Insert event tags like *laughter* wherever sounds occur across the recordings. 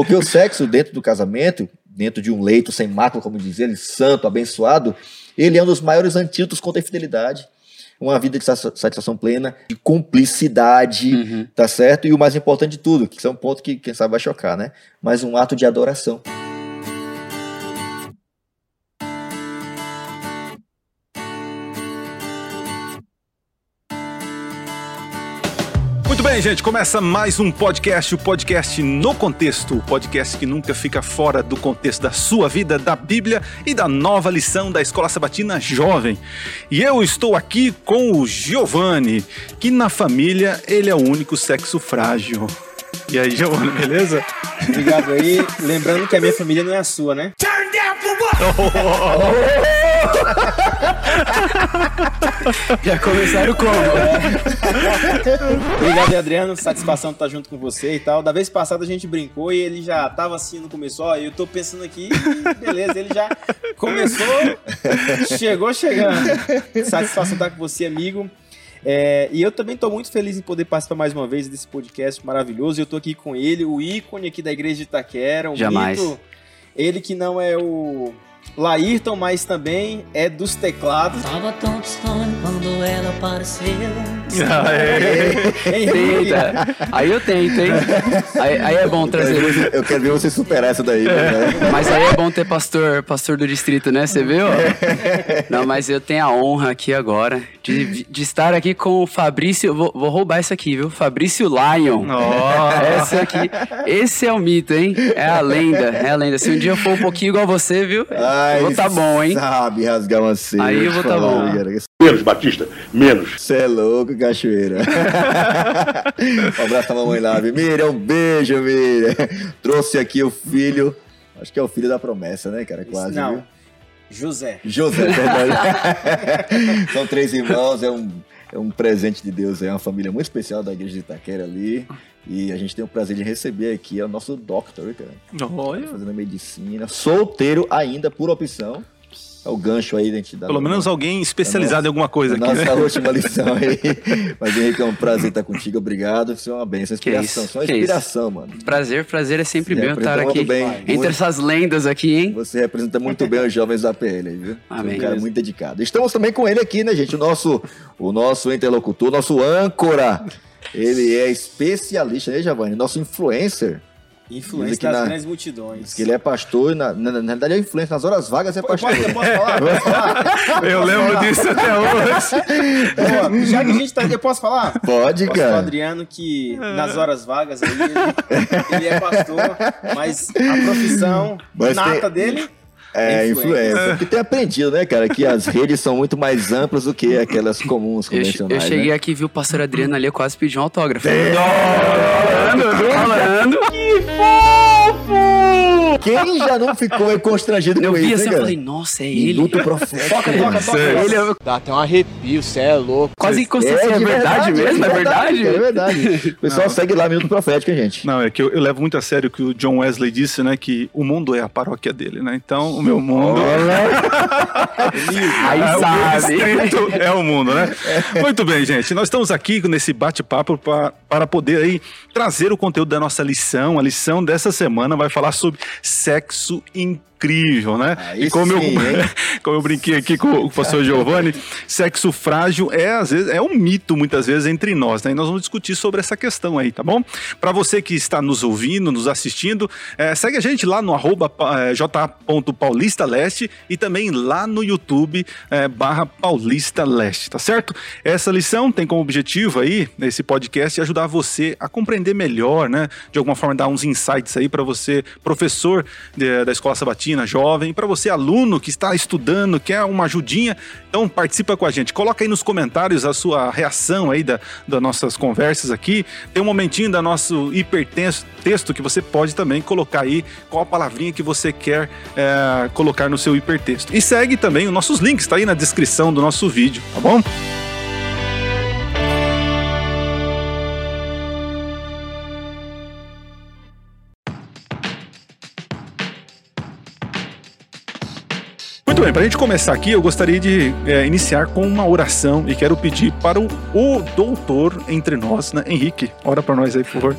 Porque o sexo dentro do casamento, dentro de um leito sem mácula, como diz ele, santo, abençoado, ele é um dos maiores antídotos contra a infidelidade. Uma vida de satisfação plena, de cumplicidade, uhum. tá certo? E o mais importante de tudo, que é um ponto que quem sabe vai chocar, né? Mas um ato de adoração. Bem, gente, começa mais um podcast, o podcast no contexto, o podcast que nunca fica fora do contexto da sua vida, da Bíblia e da nova lição da Escola Sabatina Jovem. E eu estou aqui com o Giovanni, que na família ele é o único sexo frágil. E aí, Giovanni, beleza? Obrigado aí. Lembrando que a minha família não é a sua, né? Turn *laughs* Já começaram como? É. Obrigado, Adriano. Satisfação estar junto com você e tal. Da vez passada a gente brincou e ele já tava assim no começo. Ó, eu tô pensando aqui, beleza, ele já começou, chegou chegando. Satisfação estar com você, amigo. É, e eu também estou muito feliz em poder participar mais uma vez desse podcast maravilhoso. Eu estou aqui com ele, o ícone aqui da igreja de Itaquera, um Jamais. mito. Ele que não é o Laírton, mas também é dos teclados. Tava tão distante quando ela apareceu. Eita. Aí eu tento, hein? Aí, aí é bom trazer. Eu quero ver você superar essa daí. Né? Mas aí é bom ter pastor, pastor do distrito, né? Você viu? Não, mas eu tenho a honra aqui agora de, de estar aqui com o Fabrício. Vou, vou roubar isso aqui, viu? Fabrício Lion. Oh. Essa aqui. Esse é o mito, hein? É a lenda. É a lenda. Se um dia eu for um pouquinho igual você, viu? Eu vou tá bom, hein? Sabe rasgar uma cera. Aí eu vou tá bom. Menos, Batista, menos. Você é louco, cachoeira. *laughs* um abraço pra mamãe lá, Miriam. Um beijo, Miriam. Trouxe aqui o filho. Acho que é o filho da promessa, né, cara? Quase. Não. Viu? José. José. *laughs* *laughs* São três irmãos, é um, é um presente de Deus, é uma família muito especial da igreja de Itaquera ali. E a gente tem o prazer de receber aqui é o nosso doctor, cara. Olha. Fazendo medicina. Solteiro ainda, por opção. É o gancho aí da entidade. Pelo menos alguém especializado em alguma coisa aqui. Nossa né? última lição aí. *laughs* Mas Henrique, é um prazer estar contigo. Obrigado. Isso é uma benção, inspiração. Isso, só inspiração, mano. Prazer, prazer é sempre bem estar aqui. Bem, entre muito, essas lendas aqui, hein? Você representa muito bem os jovens da PL aí, viu? Amém. É um cara muito dedicado. Estamos também com ele aqui, né, gente? O nosso, o nosso interlocutor, o nosso âncora. Ele é especialista, né, Giovanni? Nosso influencer. Influência das na, grandes multidões. Diz que ele é pastor, na, na, na verdade é influência, nas horas vagas é pastor. Eu posso, falar? *laughs* Posso falar? Eu lembro disso até hoje. Boa, já que a gente tá. Eu posso falar? Pode, posso cara. Falar, Adriano, que nas horas vagas aí ele, ele é pastor, mas a profissão mas nata tem... dele é, influência. Porque tem aprendido, né, cara, que as redes são muito mais amplas do que aquelas comuns, convencionais. Eu, eu cheguei né? aqui e vi o pastor Adriano ali, eu quase pedi um autógrafo. É. Falando, falando. Que fofo! Quem já não ficou constrangido eu com vi isso, assim, né, eu falei, nossa, é ele. Luto profético. Toca, toca, toca. Ele, eu... Dá até um arrepio, você é louco. Quase inconsciente, é, é, verdade, mesmo, é verdade. É verdade. *laughs* O pessoal não. segue lá Minuto Profético, hein, gente? Não, é que eu, eu, levo muito a sério o que o John Wesley disse, né, que o mundo é a paróquia dele, né? Então, o meu mundo... *laughs* Aí é, sabe. O é o mundo, né? Muito bem, gente. Nós estamos aqui nesse bate-papo para poder aí trazer o conteúdo da nossa lição. A lição dessa semana vai falar sobre sexo incrível incrível, né? Aí e como, sim, eu, *laughs* como eu brinquei aqui com o pastor Giovanni, sexo frágil é, às vezes, é um mito, muitas vezes, entre nós, né? E nós vamos discutir sobre essa questão aí, tá bom? Para você que está nos ouvindo, nos assistindo, é, segue a gente lá no arroba é, j.paulistaleste e também lá no YouTube é, barra Paulista Leste, tá certo? Essa lição tem como objetivo aí, nesse podcast, ajudar você a compreender melhor, né? De alguma forma, dar uns insights aí para você, professor de, da Escola Sabatina, jovem, para você aluno que está estudando, quer uma ajudinha, então participa com a gente. Coloca aí nos comentários a sua reação aí da, das nossas conversas aqui. Tem um momentinho da nosso hipertexto que você pode também colocar aí qual a palavrinha que você quer é, colocar no seu hipertexto. E segue também os nossos links, tá aí na descrição do nosso vídeo, tá bom? Muito bem, para a gente começar aqui, eu gostaria de é, iniciar com uma oração e quero pedir para o, o doutor entre nós, né? Henrique, ora para nós aí, por favor.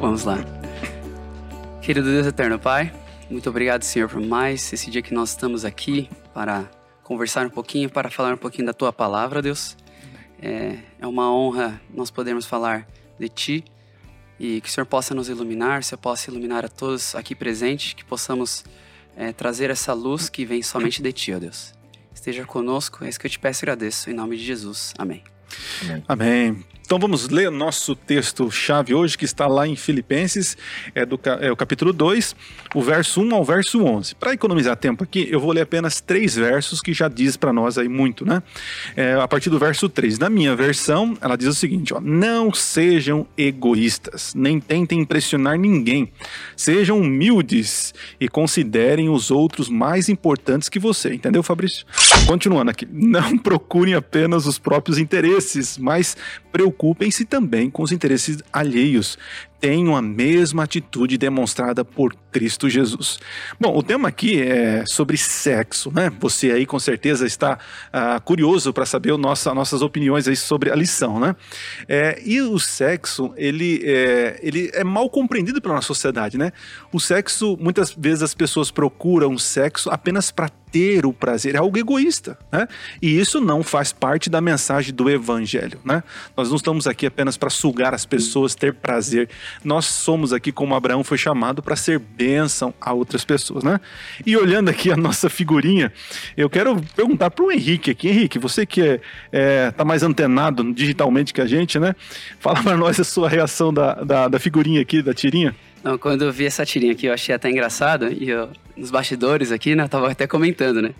Vamos lá. Querido Deus eterno Pai, muito obrigado, Senhor, por mais esse dia que nós estamos aqui para conversar um pouquinho, para falar um pouquinho da Tua palavra, Deus. É, é uma honra nós podermos falar de Ti e que o Senhor possa nos iluminar, o Senhor possa iluminar a todos aqui presentes, que possamos é, trazer essa luz que vem somente de Ti, ó Deus. Esteja conosco, é isso que eu te peço e agradeço. Em nome de Jesus. Amém. Amém. Então vamos ler nosso texto-chave hoje, que está lá em Filipenses, é, do, é o capítulo 2, o verso 1 ao verso 11. Para economizar tempo aqui, eu vou ler apenas três versos que já diz para nós aí muito, né? É, a partir do verso 3. Na minha versão, ela diz o seguinte: ó, Não sejam egoístas, nem tentem impressionar ninguém. Sejam humildes e considerem os outros mais importantes que você. Entendeu, Fabrício? Continuando aqui. Não procurem apenas os próprios interesses, mas preocupem-se também com os interesses alheios. Tenham a mesma atitude demonstrada por Cristo Jesus. Bom, o tema aqui é sobre sexo, né? Você aí com certeza está ah, curioso para saber o nosso, nossas opiniões aí sobre a lição, né? É, e o sexo, ele é, ele é mal compreendido pela nossa sociedade, né? O sexo, muitas vezes as pessoas procuram sexo apenas para ter o prazer, é algo egoísta, né? E isso não faz parte da mensagem do evangelho, né? Nós não estamos aqui apenas para sugar as pessoas, ter prazer. Nós somos aqui como Abraão foi chamado para ser bênção a outras pessoas, né? E olhando aqui a nossa figurinha, eu quero perguntar para o Henrique aqui, Henrique, você que é, é, tá mais antenado digitalmente que a gente, né? Fala para nós a sua reação da, da, da figurinha aqui, da tirinha. Não, quando eu vi essa tirinha aqui, eu achei até engraçado. E eu, nos bastidores aqui, né, eu tava até comentando, né?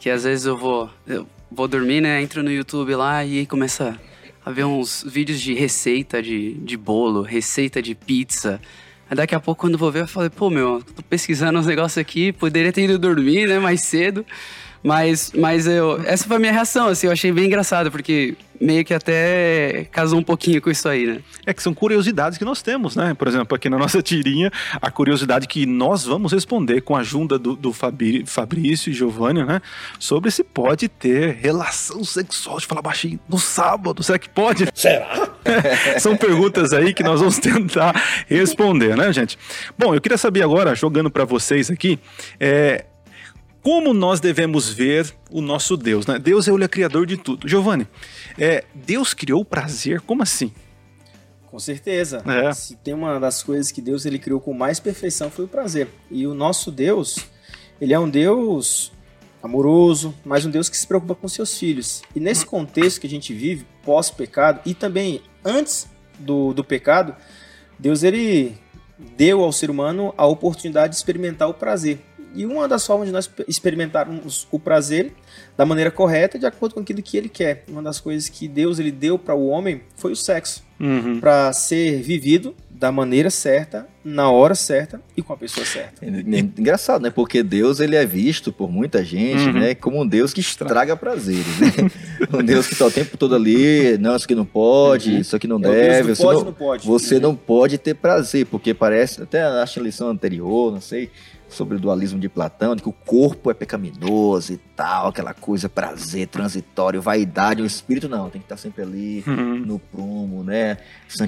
Que às vezes eu vou, eu vou dormir, né? Entro no YouTube lá e começa a ver uns vídeos de receita de, de bolo, receita de pizza. Aí daqui a pouco, quando eu vou ver, eu falei, pô, meu, tô pesquisando uns negócios aqui, poderia ter ido dormir, né, mais cedo. Mas, mas eu, essa foi a minha reação, assim, eu achei bem engraçado, porque meio que até casou um pouquinho com isso aí, né? É que são curiosidades que nós temos, né? Por exemplo, aqui na nossa tirinha, a curiosidade que nós vamos responder com a ajuda do, do Fabi, Fabrício e Giovanni, né? Sobre se pode ter relação sexual, de falar baixinho, no sábado. Será que pode? *laughs* Será? *laughs* são perguntas aí que nós vamos tentar responder, né, gente? Bom, eu queria saber agora, jogando para vocês aqui, é, como nós devemos ver o nosso Deus, né? Deus é o criador de tudo. Giovanni, é, Deus criou o prazer, como assim? Com certeza. É. Se tem uma das coisas que Deus ele criou com mais perfeição foi o prazer. E o nosso Deus, ele é um Deus amoroso, mas um Deus que se preocupa com seus filhos. E nesse contexto que a gente vive, pós-pecado, e também antes do, do pecado, Deus ele deu ao ser humano a oportunidade de experimentar o prazer. E uma das formas de nós experimentarmos o prazer da maneira correta, é de acordo com aquilo que ele quer. Uma das coisas que Deus ele deu para o homem foi o sexo, Uhum. para ser vivido da maneira certa, na hora certa e com a pessoa certa. É engraçado, né? Porque Deus ele é visto por muita gente, Uhum. né, como um Deus que estraga prazeres, né? *laughs* um Deus que está o tempo todo ali, não, isso aqui não pode, isso aqui não É deve, isso pode, não- não pode. você Uhum. não pode ter prazer, porque parece, até acho a lição anterior, não sei, sobre o dualismo de Platão, de que o corpo é pecaminoso e tal, aquela coisa, prazer transitório, vaidade, o espírito não, tem que estar sempre ali Uhum. no prumo, né?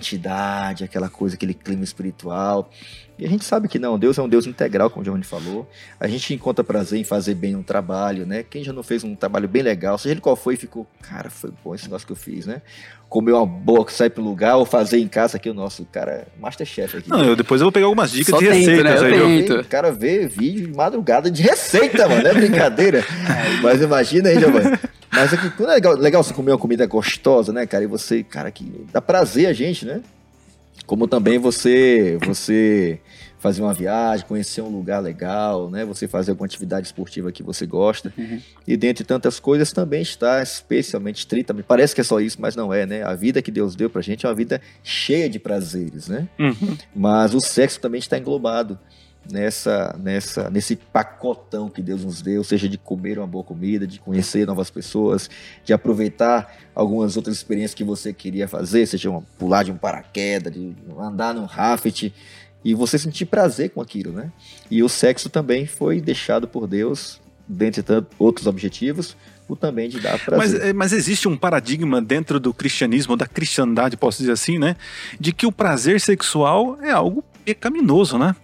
Santidade, aquela coisa, aquele clima espiritual. E a gente sabe que não, Deus é um Deus integral, como o Giovanni falou. A gente encontra prazer em fazer bem um trabalho, né? Quem já não fez um trabalho bem legal, seja ele qual foi, ficou, cara, foi bom esse negócio que eu fiz, né? Comer uma boa que sai pro lugar, ou fazer em casa aqui o nosso cara, Masterchef aqui. Não, eu depois eu vou pegar algumas dicas Só de tento, receitas né? Eu aí. tento. viu? Muito. O cara vê vídeo de madrugada de receita, mano. É brincadeira. *laughs* Mas imagina aí, Giovanni. Mas é que quando é legal, legal você comer uma comida gostosa, né, cara? E você, cara, que dá prazer a gente, né? Como também você, você fazer uma viagem, conhecer um lugar legal, né? Você fazer alguma atividade esportiva que você gosta. Uhum. E dentre tantas coisas também está especialmente estritamente, parece que é só isso, mas não é, né? A vida que Deus deu pra gente é uma vida cheia de prazeres, né? Uhum. Mas o sexo também está englobado nessa, nessa, nesse pacotão que Deus nos deu, seja de comer uma boa comida, de conhecer novas pessoas, de aproveitar algumas outras experiências que você queria fazer, seja uma, pular de um paraquedas, de andar num raft, e você sentir prazer com aquilo, né? E o sexo também foi deixado por Deus, dentre tantos outros objetivos, o também de dar Mas, prazer. é, mas existe um paradigma dentro do cristianismo, da cristandade, posso dizer assim, né? De que o prazer sexual é algo pecaminoso, né?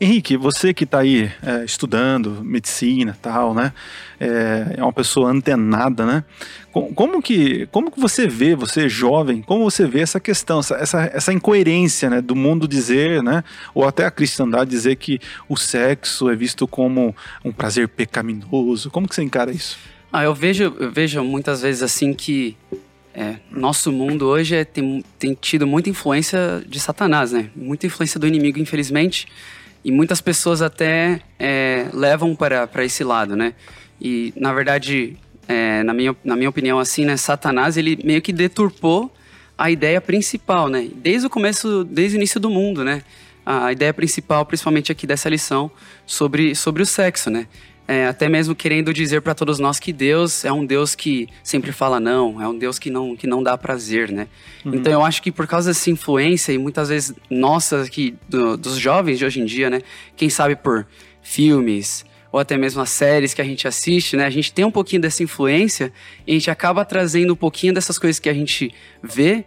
Henrique, você que está aí é, estudando medicina tal, né? É, é, uma pessoa antenada, né? Como que, como que você vê, você jovem, como você vê essa questão, essa, essa, essa incoerência né, do mundo dizer, né? Ou até a cristandade dizer que o sexo é visto como um prazer pecaminoso. Como que você encara isso? Ah, eu vejo, eu vejo muitas vezes assim que é, nosso mundo hoje é, tem, tem tido muita influência de Satanás, né? Muita influência do inimigo, infelizmente. E muitas pessoas até é, levam para, para esse lado, né? E, na verdade, é, na, minha, na minha opinião, assim, né? Satanás, ele meio que deturpou a ideia principal, né? Desde o começo, desde o início do mundo, né? A ideia principal, principalmente aqui dessa lição, sobre, sobre o sexo, né? É, até mesmo querendo dizer para todos nós que Deus é um Deus que sempre fala não, é um Deus que não, que não dá prazer, né? Uhum. Então eu acho que por causa dessa influência e muitas vezes nossa aqui do, dos jovens de hoje em dia, né? Quem sabe por filmes ou até mesmo as séries que a gente assiste, né? A gente tem um pouquinho dessa influência e a gente acaba trazendo um pouquinho dessas coisas que a gente vê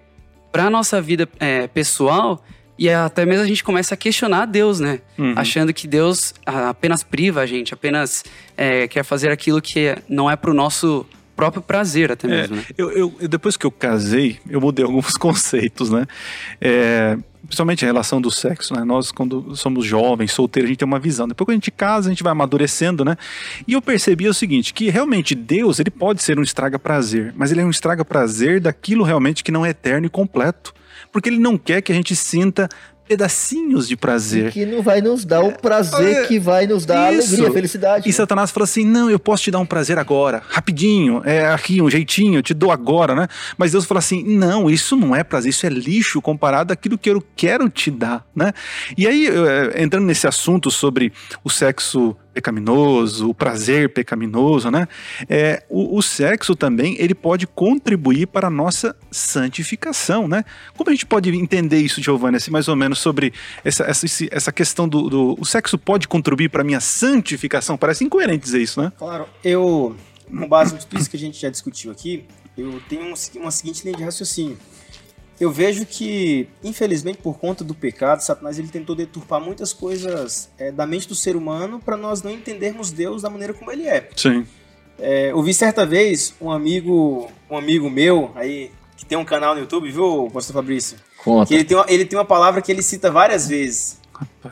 para nossa vida é, pessoal e até mesmo a gente começa a questionar Deus, né? Uhum. Achando que Deus apenas priva a gente, apenas é, quer fazer aquilo que não é pro nosso próprio prazer até é, mesmo. É, né? eu, eu, depois que eu casei, eu mudei *laughs* alguns conceitos, né? É, principalmente a relação do sexo, né? Nós, quando somos jovens, solteiros, a gente tem uma visão. Depois que a gente casa, a gente vai amadurecendo, né? E eu percebi o seguinte, que realmente Deus, ele pode ser um estraga-prazer, mas ele é um estraga-prazer daquilo realmente que não é eterno e completo porque ele não quer que a gente sinta pedacinhos de prazer. E que não vai nos dar o prazer é, que vai nos dar isso. alegria, felicidade. E né? Satanás fala assim: não, eu posso te dar um prazer agora, rapidinho, é aqui, um jeitinho, eu te dou agora, né? Mas Deus fala assim: não, isso não é prazer, isso é lixo comparado àquilo que eu quero te dar, né? E aí, é, entrando nesse assunto sobre o sexo pecaminoso, o prazer pecaminoso, né? É, o, o, sexo também ele pode contribuir para a nossa santificação, né? Como a gente pode entender isso, Giovanni, assim, mais ou menos sobre essa, essa, essa questão do, do o sexo pode contribuir para a minha santificação? Parece incoerente dizer isso, né? Claro, eu, com base em tudo isso que a gente já discutiu aqui, eu tenho uma seguinte linha de raciocínio eu vejo que, infelizmente, por conta do pecado, Satanás ele tentou deturpar muitas coisas é, da mente do ser humano para nós não entendermos Deus da maneira como ele é. Sim. É, ouvi certa vez um amigo, um amigo meu aí que tem um canal no YouTube, viu, Pastor Fabrício? Conta. Que ele tem, uma, ele tem uma palavra que ele cita várias vezes.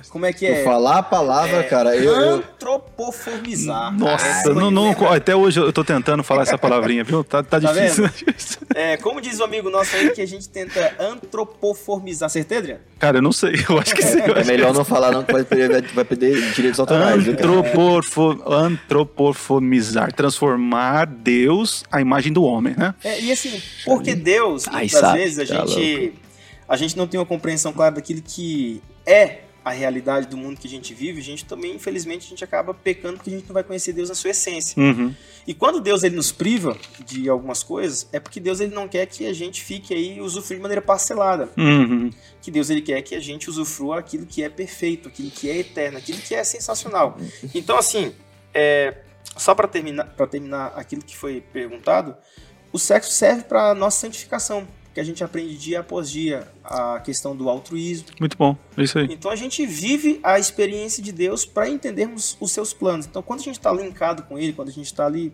Como é que é? falar a palavra, é, cara, eu. Antropoformizar. Nossa, é, não, não, até hoje eu tô tentando falar essa palavrinha, viu? Tá, tá, tá difícil. é, como diz o um amigo nosso aí, que a gente tenta antropoformizar. Acertei, Adriano? Cara, eu não sei, eu acho que sim. É melhor não falar, não, que vai perder, vai perder direitos autorais. Antroporfo, antropoformizar, transformar Deus à imagem do homem, né? É, e assim, porque Deus, muitas Ai, vezes, a tá gente, a gente não tem uma compreensão clara daquilo que é a realidade do mundo que a gente vive, a gente também, infelizmente, a gente acaba pecando porque a gente não vai conhecer Deus na sua essência. Uhum. E quando Deus ele nos priva de algumas coisas, é porque Deus ele não quer que a gente fique aí usufruindo de maneira parcelada. Uhum. Que Deus ele quer que a gente usufrua aquilo que é perfeito, aquilo que é eterno, aquilo que é sensacional. Então, assim, é, só para terminar, para terminar aquilo que foi perguntado, o sexo serve para nossa santificação que a gente aprende dia após dia a questão do altruísmo. Muito bom, é isso aí. Então a gente vive a experiência de Deus para entendermos os seus planos. Então quando a gente está linkado com Ele, quando a gente está ali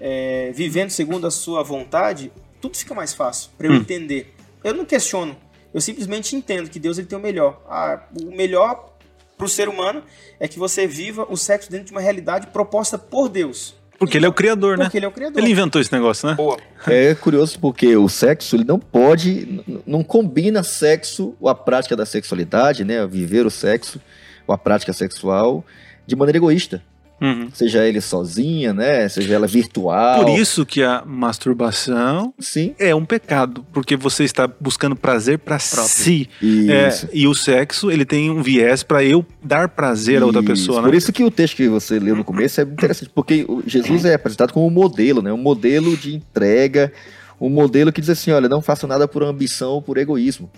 é, vivendo segundo a Sua vontade, tudo fica mais fácil para eu hum. entender. Eu não questiono, eu simplesmente entendo que Deus ele tem o melhor. Ah, o melhor para o ser humano é que você viva o sexo dentro de uma realidade proposta por Deus. Porque ele é o criador, né? Porque ele é o criador. Ele inventou esse negócio, né? Boa. É curioso porque o sexo, ele não pode, não combina sexo, ou a prática da sexualidade, né? Viver o sexo, ou a prática sexual, de maneira egoísta. Uhum. Seja ele sozinha, né? Seja ela virtual. Por isso que a masturbação Sim. é um pecado, porque você está buscando prazer para si. É, e o sexo, ele tem um viés para eu dar prazer isso. a outra pessoa, né? Por isso que o texto que você leu no começo é interessante, porque Jesus é apresentado como um modelo, né? Um modelo de entrega, um modelo que diz assim, olha, não faça nada por ambição ou por egoísmo.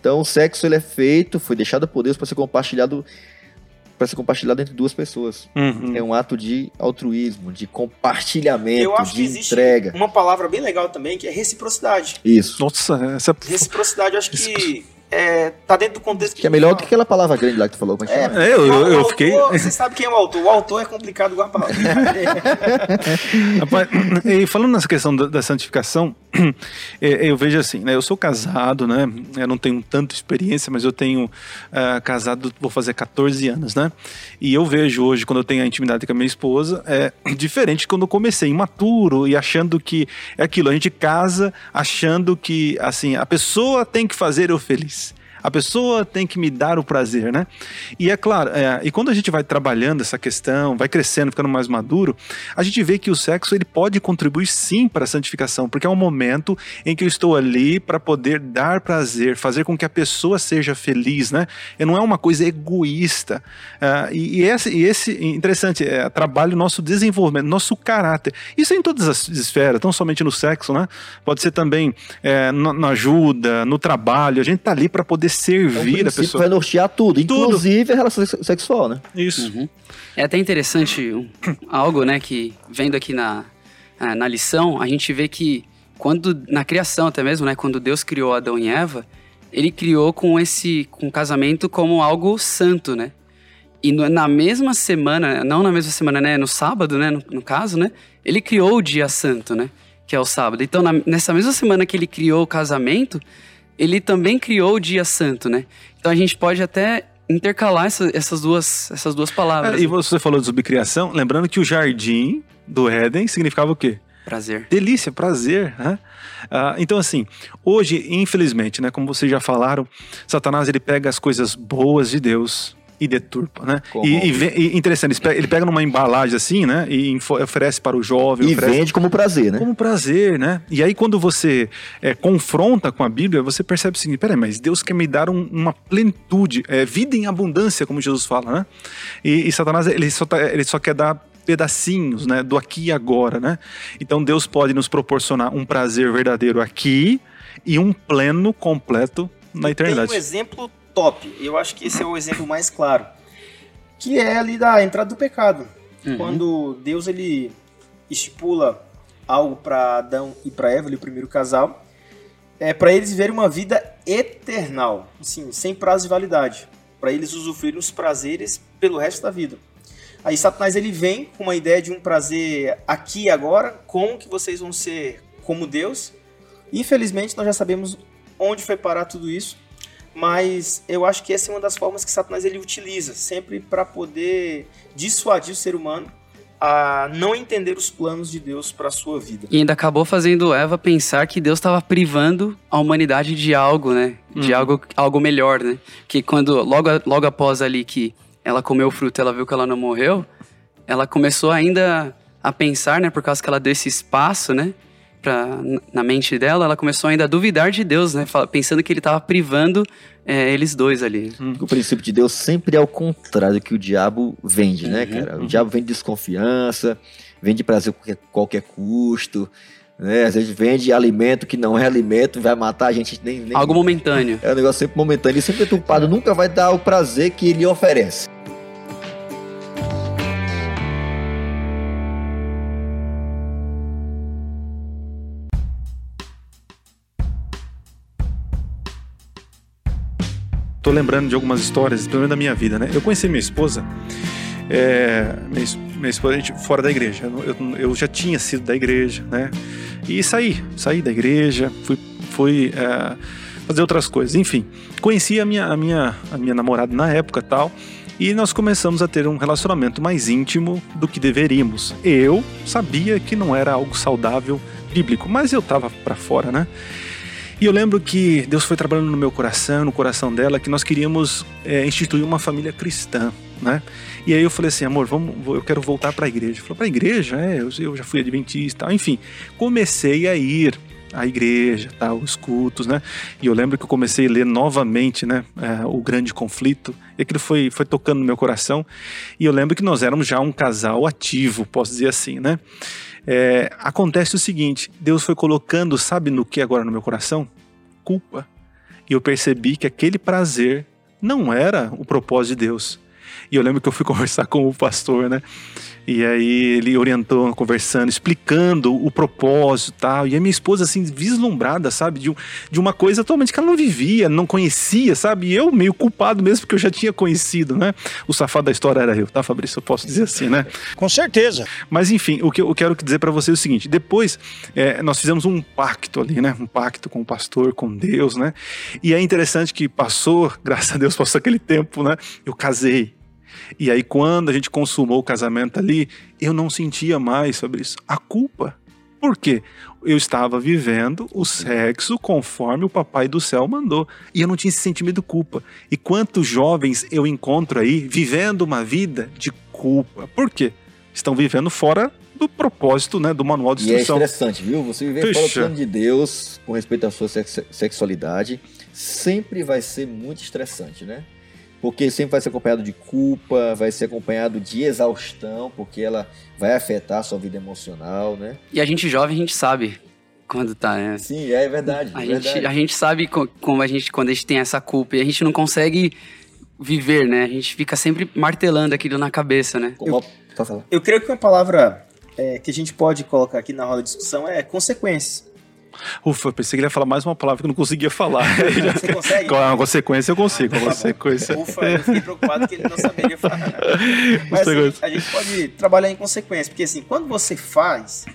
Então, o sexo ele é feito, foi deixado por Deus para ser compartilhado para ser compartilhado entre duas pessoas. Uhum. É um ato de altruísmo, de compartilhamento, eu acho de que existe Uma palavra bem legal também que é reciprocidade. Isso. Nossa, essa reciprocidade, eu acho que é, tá dentro do contexto Que é melhor do que aquela palavra grande lá que tu falou. Como é que É? É, eu, eu, eu autor, fiquei. Você sabe quem é o autor? O autor é complicado igual a palavra. *laughs* Rapaz, e falando nessa questão da, da santificação, é, eu vejo assim, né? Eu sou casado, né? Eu não tenho tanta experiência, mas eu tenho ah, casado, vou fazer 14 anos, né? E eu vejo hoje, quando eu tenho a intimidade com a minha esposa, é *clears throat* diferente quando eu comecei, imaturo e achando que é aquilo. A gente casa achando que, assim, a pessoa tem que fazer eu feliz. A pessoa tem que me dar o prazer, né? E é claro, é, e quando a gente vai trabalhando essa questão, vai crescendo, ficando mais maduro, a gente vê que o sexo ele pode contribuir sim para a santificação, porque é um momento em que eu estou ali para poder dar prazer, fazer com que a pessoa seja feliz, né? E não é uma coisa egoísta. Ah, e, e esse, e esse interessante, é, trabalha o nosso desenvolvimento, nosso caráter. Isso é em todas as esferas, não somente no sexo, né? Pode ser também é, na, na ajuda, no trabalho. A gente tá ali para poder É servir a princípio pessoa. vai nortear tudo, inclusive a relação sex- sexual, né? Isso. É até interessante algo, né, que vendo aqui na, na lição, a gente vê que quando, na criação até mesmo, né, quando Deus criou Adão e Eva, ele criou com esse, com o casamento como algo santo, né? E no- na mesma semana, não na mesma semana, né, no sábado, né, no, no caso, né, ele criou o dia santo, né, que é o sábado. Então, na- nessa mesma semana que ele criou o casamento, ele também criou o dia santo, né? Então a gente pode até intercalar essa- essas, duas, essas duas palavras. É, e né? você falou de subcriação, lembrando que o jardim do Éden significava o quê? Prazer. delícia, prazer, né? Ah, então assim, hoje, infelizmente, né, como vocês já falaram, Satanás ele pega as coisas boas de Deus e deturpa, né? E, e e interessante, ele pega- ele pega numa embalagem assim, né, e oferece para o jovem, E oferece vende como prazer, né? como prazer, né? E aí quando você é, confronta com a Bíblia, você percebe o seguinte, peraí, mas Deus quer me dar um- uma plenitude, é, vida em abundância, como Jesus fala, né? E, e Satanás, ele só, tá- ele só quer dar pedacinhos, né, do aqui e agora, né? Então Deus pode nos proporcionar um prazer verdadeiro aqui e um pleno completo na Tem eternidade. um exemplo top. Eu acho que esse é o exemplo mais claro. Que é ali da entrada do pecado. Uhum. Quando Deus ele estipula algo para Adão e para Eva, ali, o primeiro casal, é para eles viverem uma vida eternal, assim, sem prazo de validade, para eles usufruírem os prazeres pelo resto da vida. Aí Satanás ele vem com uma ideia de um prazer aqui e agora, como que vocês vão ser como Deus. Infelizmente nós já sabemos onde foi parar tudo isso, mas eu acho que essa é uma das formas que Satanás ele utiliza, sempre para poder dissuadir o ser humano a não entender os planos de Deus para sua vida. E ainda acabou fazendo Eva pensar que Deus estava privando a humanidade de algo, né? De Uhum. algo, algo melhor, né? Que quando, logo, logo após ali que ela comeu o fruto, ela viu que ela não morreu, ela começou ainda a pensar, né? Por causa que ela deu esse espaço, né? Pra, na mente dela, ela começou ainda a duvidar de Deus, né? Pensando que ele estava privando é, eles dois ali. O princípio de Deus sempre é o contrário do que o diabo vende, né, Uhum, cara? O diabo vende desconfiança, vende prazer a qualquer, qualquer custo, né? Às vezes vende alimento que não é alimento, vai matar a gente nem... nem Algo momentâneo. É um negócio sempre momentâneo, ele sempre deturpado, nunca vai dar o prazer que ele oferece. Tô lembrando de algumas histórias, pelo menos da minha vida, né? Eu conheci minha esposa, é, minha, minha esposa, gente, fora da igreja. Eu, eu- eu já tinha sido da igreja, né? E saí, saí da igreja, fui, fui é, fazer outras coisas. Enfim, conheci a minha, a minha, a minha namorada na época tal. E nós começamos a ter um relacionamento mais íntimo do que deveríamos. Eu sabia que não era algo saudável bíblico, mas eu tava para fora, né? E eu lembro que Deus foi trabalhando no meu coração, no coração dela, que nós queríamos é, instituir uma família cristã, né? E aí eu falei assim, amor, vamos, eu quero voltar para a igreja. Falou, para a igreja? É, eu, eu já fui adventista, enfim. Comecei a ir à igreja, tal, os cultos, né? E eu lembro que eu comecei a ler novamente, né, é, o grande conflito. E aquilo foi, foi tocando no meu coração. E eu lembro que nós éramos já um casal ativo, posso dizer assim, né? É, acontece o seguinte: Deus foi colocando, sabe no que agora no meu coração? Culpa. E eu percebi que aquele prazer não era o propósito de Deus. E eu lembro que eu fui *laughs* conversar com o pastor, né? E aí ele orientou, conversando, explicando o propósito e tal. E a minha esposa, assim, vislumbrada, sabe? De, um, de uma coisa totalmente que ela não vivia, não conhecia, sabe? E eu meio culpado mesmo, porque eu já tinha conhecido, né? O safado da história era eu, tá, Fabrício? Eu posso dizer assim, né? Com certeza. Mas enfim, o que eu quero dizer para vocês é o seguinte: depois é, nós fizemos um pacto ali, né? Um pacto com o pastor, com Deus, né? E é interessante que passou, *laughs* graças a Deus, passou aquele tempo, né? Eu casei. E aí, quando a gente consumou o casamento ali, eu não sentia mais sobre isso a culpa. Por quê? Eu estava vivendo o sexo conforme o papai do céu mandou. E eu não tinha esse sentimento de culpa. E quantos jovens eu encontro aí vivendo uma vida de culpa? Por quê? Estão vivendo fora do propósito, né, do manual de instrução. E é estressante, viu? Você viver Puxa. fora do plano de Deus com respeito à sua sexualidade sempre vai ser muito estressante, né? Porque sempre vai ser acompanhado de culpa, vai ser acompanhado de exaustão, porque ela vai afetar a sua vida emocional, né? E a gente jovem, a gente sabe quando tá, né? Sim, é verdade. A, é gente, verdade. a gente sabe como a gente, quando a gente tem essa culpa e a gente não consegue viver, né? A gente fica sempre martelando aquilo na cabeça, né? Eu, eu creio que uma palavra é, que a gente pode colocar aqui na roda de discussão é consequências. Ufa, eu pensei que ele ia falar mais uma palavra que eu não conseguia falar. *laughs* Você consegue? Com a consequência eu consigo. Ah, consequência. Ufa, eu fiquei preocupado que ele não saberia falar. *laughs* Mas assim, a gente pode trabalhar em consequência, porque assim, quando você faz,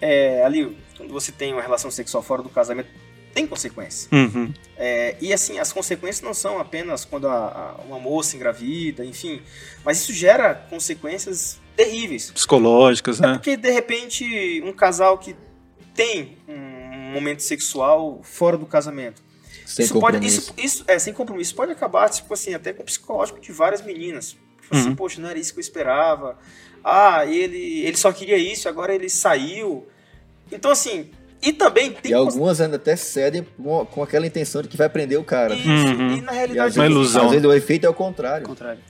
é, ali, quando você tem uma relação sexual fora do casamento, tem consequência. Uhum. É, e assim, as consequências não são apenas quando a, a, uma moça engravida, enfim, mas isso gera consequências terríveis. Psicológicas, é né? Porque de repente um casal que tem um momento sexual fora do casamento. Sem isso compromisso. Pode, isso, isso, é, sem compromisso. Pode acabar, tipo assim, até com o psicológico de várias meninas. Tipo assim, Uhum. poxa, não era isso que eu esperava. Ah, ele, ele só queria isso, agora ele saiu. Então, assim, e também tem E algumas ainda até cedem com, com aquela intenção de que vai prender o cara. Isso, Uhum. e na realidade. às Uma ilusão. Às vezes o efeito é o contrário. contrário.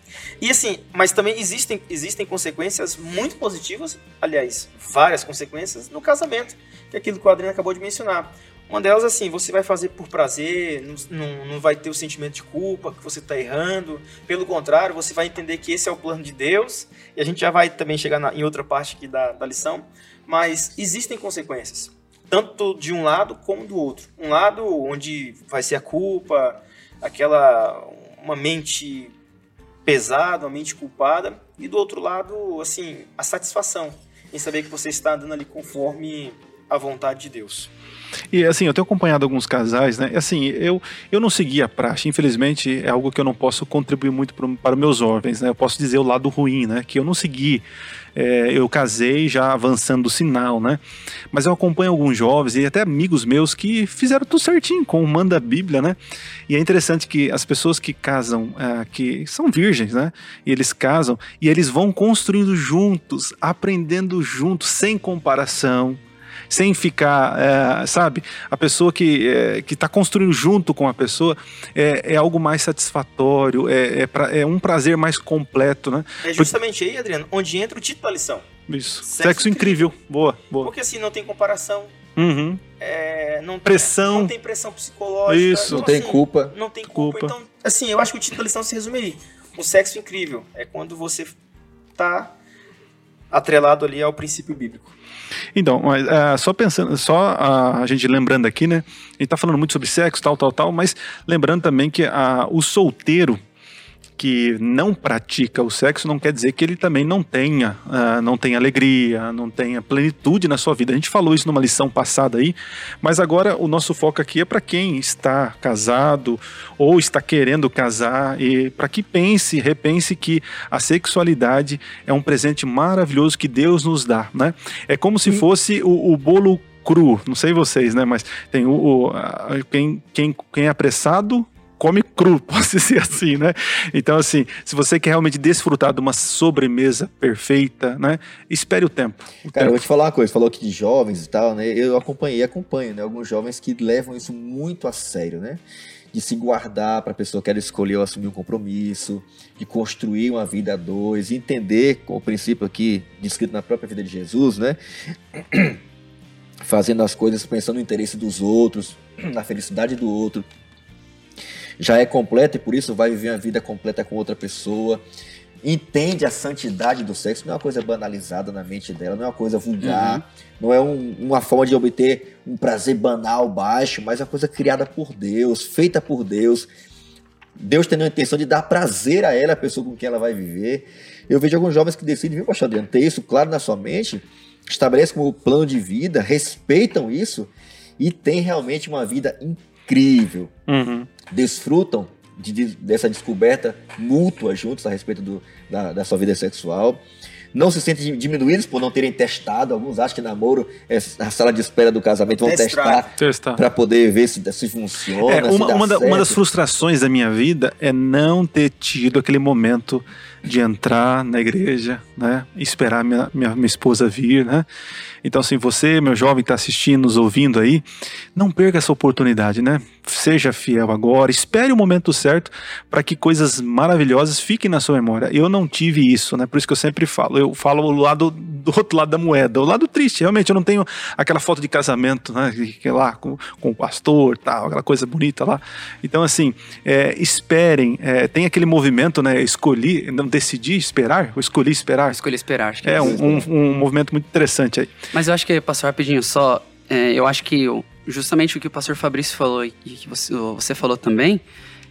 E assim, mas também existem, existem consequências muito positivas, aliás, várias consequências no casamento, que é aquilo que o Adriano acabou de mencionar. Uma delas, assim, você vai fazer por prazer, não, não, não vai ter o sentimento de culpa, que você está errando. Pelo contrário, você vai entender que esse é o plano de Deus. E a gente já vai também chegar na- em outra parte aqui da, da lição. Mas existem consequências, tanto de um lado como do outro. Um lado onde vai ser a culpa, aquela uma mente pesada, uma mente culpada, e do outro lado, assim, a satisfação em saber que você está andando ali conforme a vontade de Deus. E assim, eu tenho acompanhado alguns casais, né? Assim, eu, eu não segui a praxe, infelizmente é algo que eu não posso contribuir muito pro, para meus jovens, né? Eu posso dizer o lado ruim, né? Que eu não segui. É, eu casei já avançando o sinal, né? Mas eu acompanho alguns jovens e até amigos meus que fizeram tudo certinho, como manda a Bíblia, né? E é interessante que as pessoas que casam, ah, que são virgens, né? E eles casam e eles vão construindo juntos, aprendendo juntos, sem comparação sem ficar, é, sabe? A pessoa que é, que está construindo junto com a pessoa é, é algo mais satisfatório, é, é, pra- é um prazer mais completo, né? É justamente aí, Adriano, onde entra o título da lição. Isso. Sexo Sexo, incrível. Boa, boa. Porque assim, não tem comparação, Uhum. é, não, tem, Pressão. não tem pressão psicológica. Isso. então, Não tem assim, culpa. Não tem culpa. Culpa. Então, assim, eu acho que o título da lição se resume aí. O sexo incrível é quando você tá atrelado ali ao princípio bíblico. Então, mas, ah, só pensando, só ah, a gente lembrando aqui, né? A gente tá falando muito sobre sexo, tal, tal, tal, mas lembrando também que ah, o solteiro que não pratica o sexo não quer dizer que ele também não tenha, ah, não tenha alegria, não tenha plenitude na sua vida. A gente falou isso numa lição passada aí, mas agora o nosso foco aqui é para quem está casado ou está querendo casar e para que pense, repense que a sexualidade é um presente maravilhoso que Deus nos dá, né? É como se fosse o, o bolo cru, não sei vocês, né? Mas tem o, o- a- quem, quem, quem é apressado come cru, *laughs* posso dizer assim, né? Então, assim, se você quer realmente desfrutar de uma sobremesa perfeita, né? Espere o tempo. O Cara, eu tempo. vou te falar uma coisa, falou aqui de jovens e tal, né? Eu acompanhei, acompanho, né? Alguns jovens que levam isso muito a sério, né? De se guardar para a pessoa que ela escolheu assumir um compromisso, de construir uma vida a dois, entender com o princípio aqui descrito na própria vida de Jesus, né? *clears throat* Fazendo as coisas pensando no interesse dos outros, *clears throat* na felicidade do outro. Já é completa e por isso vai viver uma vida completa com outra pessoa. Entende a santidade do sexo, não é uma coisa banalizada na mente dela, não é uma coisa vulgar, uhum. não é um, uma forma de obter um prazer banal, baixo, mas é uma coisa criada por Deus, feita por Deus. Deus tem a intenção de dar prazer a ela, a pessoa com quem ela vai viver. Eu vejo alguns jovens que decidem, viu, pastor Adriano, ter isso claro na sua mente, estabelecem como plano de vida, respeitam isso e têm realmente uma vida incrível. Uhum. Desfrutam de, de, dessa descoberta mútua juntos a respeito do, da, da sua vida sexual não se sentem diminuídos por não terem testado. Alguns acham que namoro é a sala de espera do casamento, vão testar, testar. para poder ver se, se funciona. É, uma, se uma, da, uma, das frustrações da minha vida é não ter tido aquele momento de entrar na igreja, né? Esperar minha, minha, minha esposa vir, né? Então, assim, você, meu jovem, está assistindo, nos ouvindo aí, não perca essa oportunidade, né? Seja fiel agora, espere o momento certo para que coisas maravilhosas fiquem na sua memória. Eu não tive isso, né? Por isso que eu sempre falo. Eu falo o lado do outro lado da moeda, o lado triste. Realmente, eu não tenho aquela foto de casamento, né? Que lá com, com o pastor, tal, aquela coisa bonita lá. Então, assim, é, esperem. É, tem aquele movimento, né? Escolhi, não decidi esperar, ou escolhi esperar. Escolhi esperar, acho que é, é um, um, um movimento muito interessante aí. Mas eu acho que, pastor, rapidinho, só. É, eu acho que justamente o que o pastor Fabrício falou e que você, você falou também,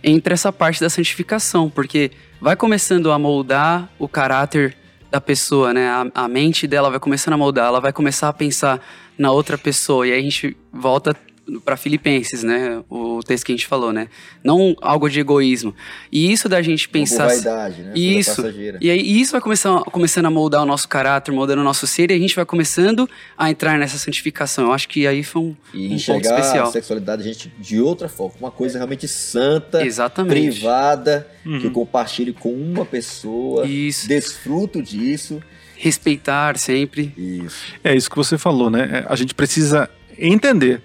entra essa parte da santificação, porque vai começando a moldar o caráter da pessoa, né? A, a, mente dela vai começando a moldar, ela vai começar a pensar na outra pessoa, e aí a gente volta para Filipenses, né? O texto que a gente falou, né? Não algo de egoísmo. E isso da gente pensar. Como vaidade, né? Isso. E aí isso vai começar, começando a moldar o nosso caráter, moldando o nosso ser, e a gente vai começando a entrar nessa santificação. Eu acho que aí foi um, e um ponto especial. a sexualidade a gente de outra forma, uma coisa realmente santa, Exatamente. privada, uhum. que eu compartilhe com uma pessoa, isso. desfruto disso. Respeitar sempre. Isso. É isso que você falou, né? A gente precisa entender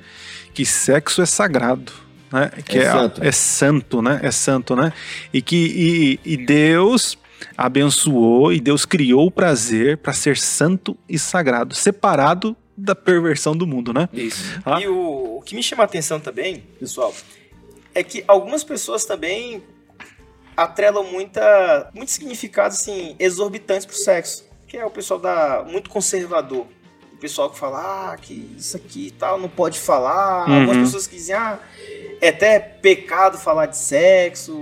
que sexo é sagrado. Né? Que é, é, santo. é santo, né? É santo, né? E que e, e Deus abençoou e Deus criou o prazer para ser santo e sagrado, separado da perversão do mundo, né? Isso. Ah? E o, o que me chama a atenção também, pessoal, é que algumas pessoas também atrelam muita, muitos significados assim, exorbitantes pro sexo, que é o pessoal da muito conservador pessoal que fala, ah, que isso aqui e tal, não pode falar. Uhum. Algumas pessoas que dizem, ah, é até pecado falar de sexo.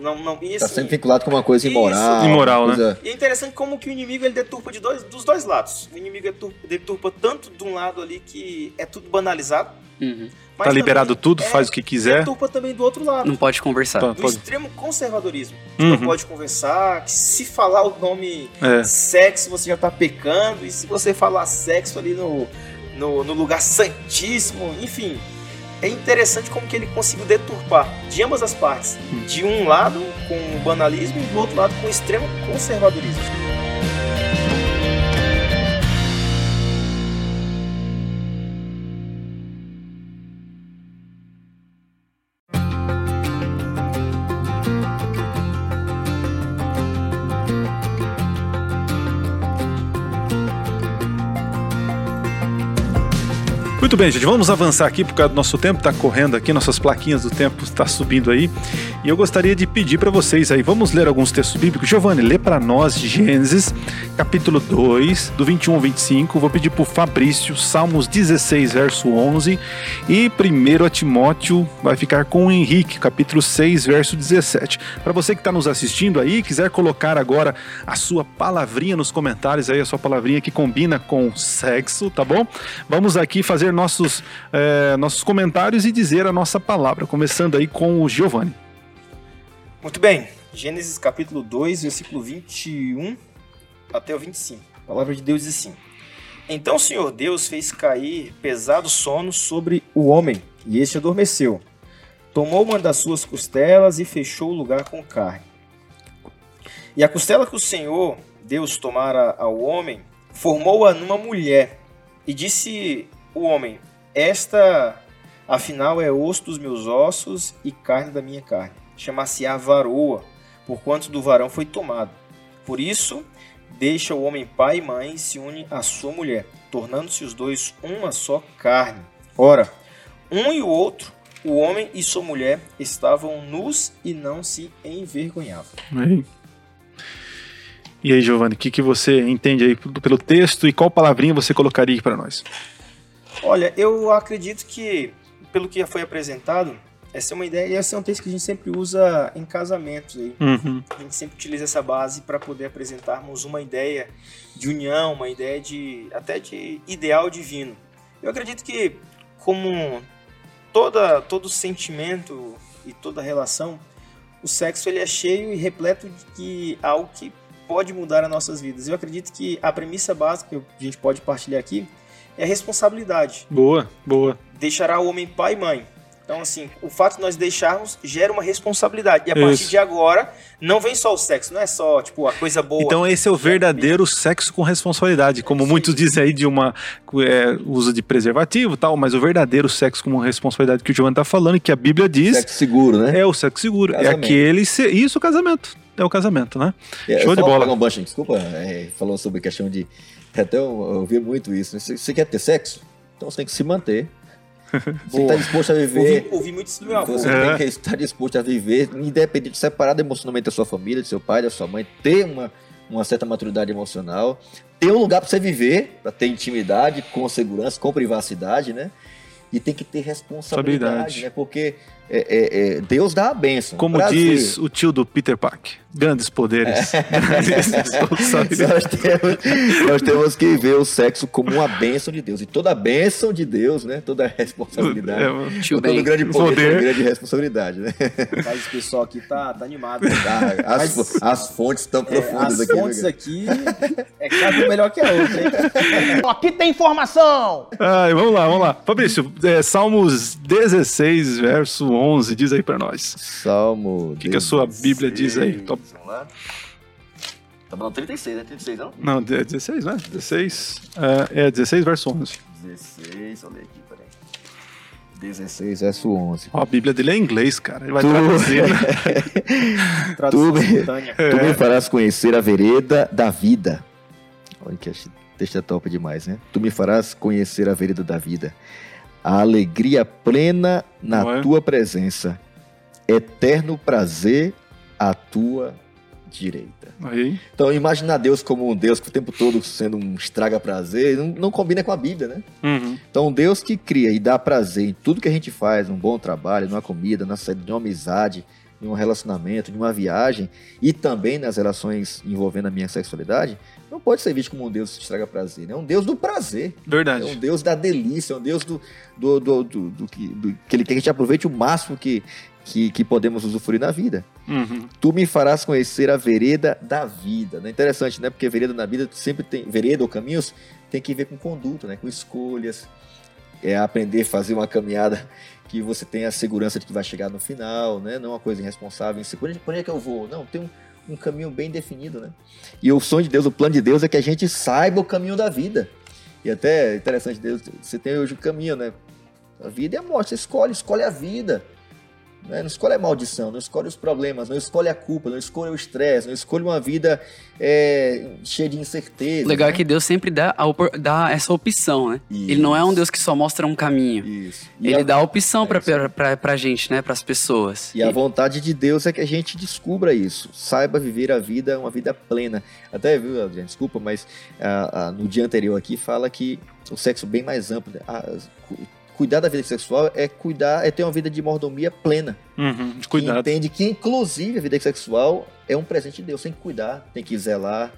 Não, não, e, tá assim, tá sempre vinculado com uma coisa imoral. Isso. Imoral, né? E é interessante como que o inimigo ele deturpa de dois, dos dois lados. O inimigo deturpa, deturpa tanto de um lado ali que é tudo banalizado. Uhum. Mas tá liberado tudo, é, faz o que quiser. Deturpa também do outro lado. Não pode conversar. Do pode. extremo conservadorismo. Uhum. Não pode conversar, que se falar o nome é. sexo, você já tá pecando. E se você falar sexo ali no, no, no lugar santíssimo, enfim é interessante como que ele conseguiu deturpar de ambas as partes. Hum. De um lado com o banalismo e do outro lado com o extremo conservadorismo. Muito bem, gente, vamos avançar aqui por causa do nosso tempo, está correndo aqui, nossas plaquinhas do tempo está subindo aí. E eu gostaria de pedir para vocês aí, vamos ler alguns textos bíblicos. Giovanni, lê para nós Gênesis, capítulo 2, do 21 ao 25. Vou pedir para o Fabrício, Salmos 16, verso 11. E primeiro a Timóteo vai ficar com o Henrique, capítulo 6, verso 17. Para você que está nos assistindo aí, quiser colocar agora a sua palavrinha nos comentários aí, a sua palavrinha que combina com sexo, tá bom? Vamos aqui fazer nossos, é, nossos comentários e dizer a nossa palavra, começando aí com o Giovanni. Muito bem, Gênesis capítulo 2, versículo 21 até o 25. A palavra de Deus diz assim: Então o Senhor Deus fez cair pesado sono sobre o homem, e este adormeceu. Tomou uma das suas costelas e fechou o lugar com carne. E a costela que o Senhor Deus tomara ao homem, formou-a numa mulher, e disse o homem: Esta, afinal, é osso dos meus ossos e carne da minha carne. Chamar-se-á varoa, porquanto do varão foi tomado. Por isso, deixa o homem pai e mãe e se une à sua mulher, tornando-se os dois uma só carne. Ora, um e o outro o homem e sua mulher estavam nus e não se envergonhavam. Aí. E aí, Giovanni, o que, que você entende aí pelo texto e qual palavrinha você colocaria para nós? Olha, eu acredito que, pelo que foi apresentado, essa é uma ideia, e esse é um texto que a gente sempre usa em casamentos. Aí. Uhum. A gente sempre utiliza essa base para poder apresentarmos uma ideia de união, uma ideia de até de ideal divino. Eu acredito que, como toda, todo sentimento e toda relação, o sexo ele é cheio e repleto de que algo que pode mudar as nossas vidas. Eu acredito que a premissa básica que a gente pode partilhar aqui é a responsabilidade. Boa, boa. Deixará o homem pai e mãe. Então, assim, o fato de nós deixarmos gera uma responsabilidade. E a partir Isso. de agora, não vem só o sexo, não é só, tipo, a coisa boa. Então esse é o verdadeiro sexo com responsabilidade, como Sim. muitos dizem aí de uma é, uso de preservativo e tal, mas o verdadeiro sexo com responsabilidade que o Giovanni tá falando, que a Bíblia diz, Sexo seguro, né? é o sexo seguro, é Casamento. aquele, se- isso, o casamento, é o casamento, né? É, Show eu de bola. um bancho, desculpa, é, falou sobre a questão de. Até eu, eu ouvi muito isso. né? Você, você quer ter sexo? Então você tem que se manter. *laughs* Você estar disposto a ouvi, viver. ouvi muito isso do meu avô. Você É. tem que estar disposto a viver, independente, separado emocionalmente da sua família, do seu pai, da sua mãe, ter uma, uma certa maturidade emocional, ter um lugar para você viver, para ter intimidade, com segurança, com privacidade, né? E tem que ter responsabilidade, Responsabilidade. né? Porque é, é, é, Deus dá a bênção. Como Prazer. diz o tio do Peter Park, grandes poderes. *laughs* grandes responsabilidades. *laughs* nós, temos, nós temos que ver o sexo como uma bênção de Deus. E toda bênção de Deus, né? Toda responsabilidade. É, Tio todo bem. grande poder, Poder. tem grande responsabilidade, né? Mas o pessoal aqui tá, tá animado. Ah, as, Mas- as fontes estão É, profundas as aqui. fontes né, aqui é cada melhor que a outra, hein? Aqui tem informação! Ai, vamos lá, vamos lá. Fabrício, é, Salmos 16, verso 11, diz aí pra nós. Salmo. O que, que a sua Bíblia diz aí? Top- Vamos lá. Tá bom, 36, né? 36, não? Não, é 16, né? 16. É, é 16, verso 11. 16, olha aqui, peraí. 16, verso 11. Ó, a Bíblia dele é em inglês, cara. Ele vai Tu- traduzir. né? *laughs* Tradução Tu- simultânea. Tu me farás conhecer a vereda da vida. Olha que texto é top demais, né? Tu me farás conhecer a vereda da vida. A alegria plena na é? tua presença. Eterno prazer à tua direita. Aí. Então, imaginar Deus como um Deus que o tempo todo sendo um estraga prazer, não, não combina com a Bíblia, né? Uhum. Então, um Deus que cria e dá prazer em tudo que a gente faz, num bom trabalho, numa comida, na saída de uma amizade, em um relacionamento, de uma viagem e também nas relações envolvendo a minha sexualidade, não pode ser visto como um Deus que estraga prazer, né? É um Deus do prazer, é um Verdade. Deus da delícia, é um Deus do, do, do, do- do que, do- que Ele quer que a gente aproveite o máximo que, que, que podemos usufruir na vida. Uhum. Tu me farás conhecer a vereda da vida. Né? Interessante, né? Porque vereda na vida sempre tem. Vereda ou caminhos tem que ver com conduta, né? Com escolhas. É aprender a fazer uma caminhada que você tenha a segurança de que vai chegar no final, né? Não uma coisa irresponsável, insegura. Por onde é que eu vou? Não, tem um, um caminho bem definido, né? E o sonho de Deus, o plano de Deus é que a gente saiba o caminho da vida. E até é interessante, Deus, você tem hoje o caminho, né? A vida é a morte, você escolhe, escolhe a vida. Né? Não escolhe a maldição, não escolhe os problemas, não escolhe a culpa, não escolhe o estresse, não escolhe uma vida é, cheia de incerteza. O legal é né? que Deus sempre dá, a dá essa opção, né? Ele não é um Deus que só mostra um caminho. Isso. E Ele a, dá a opção pra, É isso aí. pra, gente, né? Pras pessoas. e a vontade de Deus é que a gente descubra isso, saiba viver a vida, uma vida plena. Até, viu, Adriano, desculpa, mas ah, ah, no dia anterior aqui fala que o sexo bem mais amplo. né? Ah, cuidar da vida sexual é cuidar, é ter uma vida de mordomia plena. Uhum. De cuidado. entende que, inclusive, a vida sexual é um presente de Deus. Tem que cuidar, tem que zelar.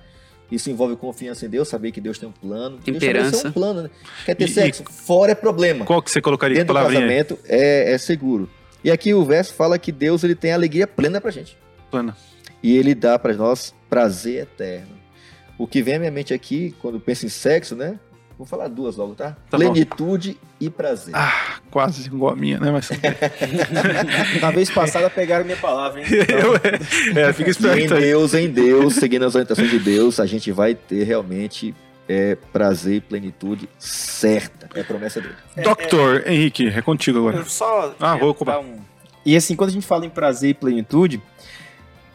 Isso envolve confiança em Deus, saber que Deus tem um plano. Deus Temperança. um plano, né? Quer ter E- sexo? Fora é problema. Qual que você colocaria Dentro do casamento é, é seguro. E aqui o verso fala que Deus ele tem alegria plena pra gente. Plana. E ele dá pra nós prazer eterno. O que vem à minha mente aqui, quando penso em sexo, né? Vou falar duas logo, tá? Tá bom. Plenitude e prazer. Ah, quase igual a minha, né? Mas *laughs* Na vez passada pegaram minha palavra, hein? *laughs* Eu- é, fica E em esperto aí. Deus, em Deus, seguindo as orientações de Deus, a gente vai ter realmente é, prazer e plenitude certa. É a promessa dele. Doutor Henrique, é contigo agora. Eu só. Ah, vou ocupar. dar um- E assim, quando a gente fala em prazer e plenitude,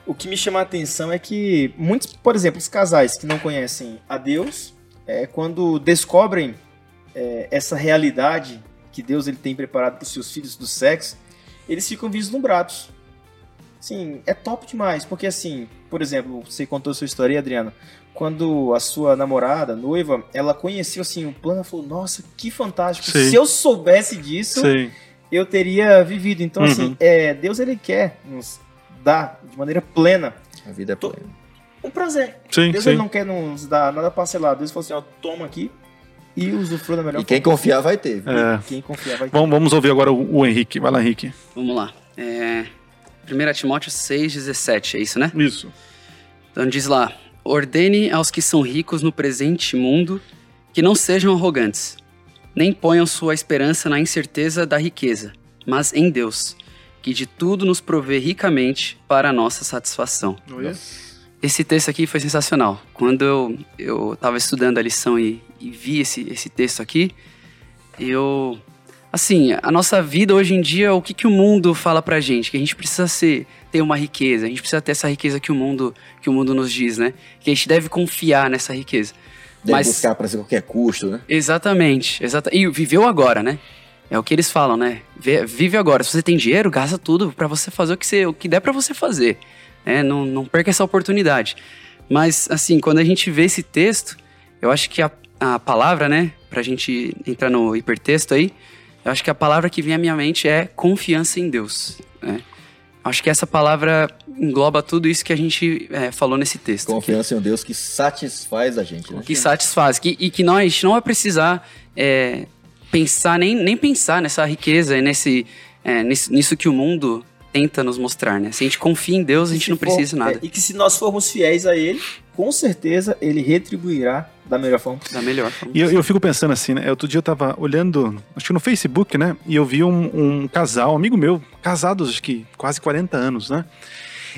o que me chama a atenção é que muitos, por exemplo, os casais que não conhecem a Deus, é, quando descobrem é, essa realidade que Deus ele tem preparado para os seus filhos do sexo, eles ficam vislumbrados. Sim, é top demais, porque assim, por exemplo, você contou a sua história, aí, Adriano, quando a sua namorada, noiva, ela conheceu assim o plano, ela falou: "Nossa, que fantástico! Sim. Se eu soubesse disso, Sim. eu teria vivido". Então Uhum. assim, é, Deus ele quer nos dar de maneira plena A vida é plena. Um prazer. Sim, Deus sim. ele não quer nos dar nada parcelado. Deus falou assim: "Ó, toma aqui e usufrua da melhor E quem confiar vai ter. É. Quem confiar vai Vamos, vamos ouvir agora o, o Henrique. Vai lá, Henrique. Vamos lá. É, 1 Timóteo 6,17, é isso, né? Isso. Então diz lá: Ordene aos que são ricos no presente mundo que não sejam arrogantes, nem ponham sua esperança na incerteza da riqueza, mas em Deus, que de tudo nos provê ricamente para a nossa satisfação. Esse texto aqui foi sensacional. Quando eu, eu tava estudando a lição e, e vi esse, esse texto aqui, eu. Assim, a nossa vida hoje em dia, o que, que o mundo fala pra gente? Que a gente precisa ser, ter uma riqueza, a gente precisa ter essa riqueza que o mundo, que o mundo nos diz, né? Que a gente deve confiar nessa riqueza. Deve Mas- buscar para qualquer custo, né? Exatamente, exata E viveu agora, né? É o que eles falam, né? Vive agora. Se você tem dinheiro, gasta tudo pra você fazer o que, você, o que der pra você fazer. Né? Não, não perca essa oportunidade. Mas, assim, quando a gente vê esse texto, eu acho que a, a palavra, né? Pra gente entrar no hipertexto aí, eu acho que a palavra que vem à minha mente é confiança em Deus. Né? Acho que essa palavra engloba tudo isso que a gente é, falou nesse texto. Confiança em um Deus que satisfaz a gente, né? que satisfaz. Que, e que nós a gente não vai precisar é, pensar, nem, nem pensar nessa riqueza e nesse, é, nisso, nisso que o mundo tenta nos mostrar, né? Se a gente confia em Deus, a gente não for- precisa de nada. é, e que se nós formos fiéis a Ele, com certeza Ele retribuirá da melhor forma possível. Da melhor forma. E eu, eu fico pensando assim, né? Outro dia eu tava olhando, acho que no Facebook, né? E eu vi um, um casal, um amigo meu, casados, acho que quase 40 anos, né?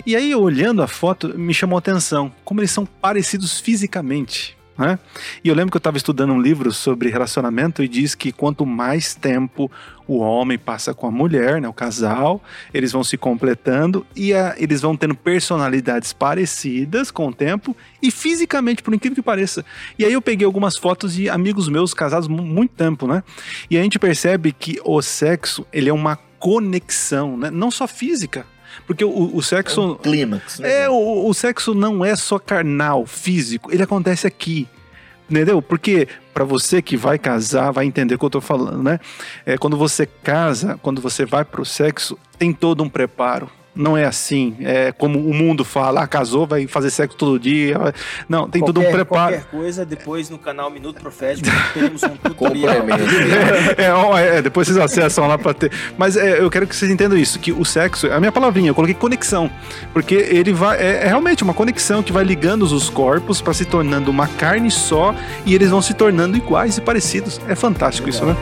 E aí, olhando a foto, me chamou a atenção como eles são parecidos fisicamente. Né? E eu lembro que eu estava estudando um livro sobre relacionamento e diz que quanto mais tempo o homem passa com a mulher, né, o casal, eles vão se completando e a- eles vão tendo personalidades parecidas com o tempo e fisicamente, por incrível que pareça. E aí eu peguei algumas fotos de amigos meus casados muito tempo, né? E a gente percebe que o sexo, ele é uma conexão, né? Não só física, porque o, o sexo... Um clímax, né? É, o, o sexo não é só carnal, físico, ele acontece aqui. Entendeu? Porque para você que vai casar, vai entender o que eu tô falando, né? É, quando você casa, quando você vai pro sexo, tem todo um preparo. Não é assim, é como o mundo fala, ah, casou, vai fazer sexo todo dia. Não, tem todo um Qualquer- preparo. Qualquer coisa, depois no canal Minuto Profético, teremos um tutorial. *laughs* É, é, depois vocês acessam lá pra ter. Mas é, eu quero que vocês entendam isso: que o sexo, a minha palavrinha, eu coloquei conexão. Porque ele vai. É, é realmente uma conexão que vai ligando os corpos pra se tornando uma carne só e eles vão se tornando iguais e parecidos. É fantástico isso, né?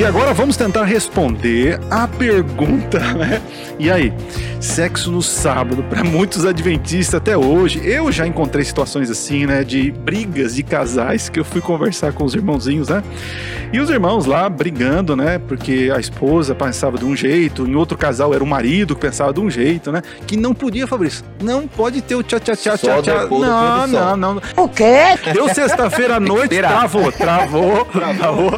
E agora vamos tentar responder a pergunta, *laughs* né? E aí, sexo no sábado, para muitos adventistas até hoje, eu já encontrei situações assim, né, de brigas de casais que eu fui conversar com os irmãozinhos, né? E os irmãos lá brigando, né? Porque a esposa pensava de um jeito, em outro casal era o marido que pensava de um jeito, né? Que não podia, Fabrício. Não pode ter o tchá tchá tchá Só tchá Não, não, não. O quê? Deu sexta-feira à noite, travou, travou, travou.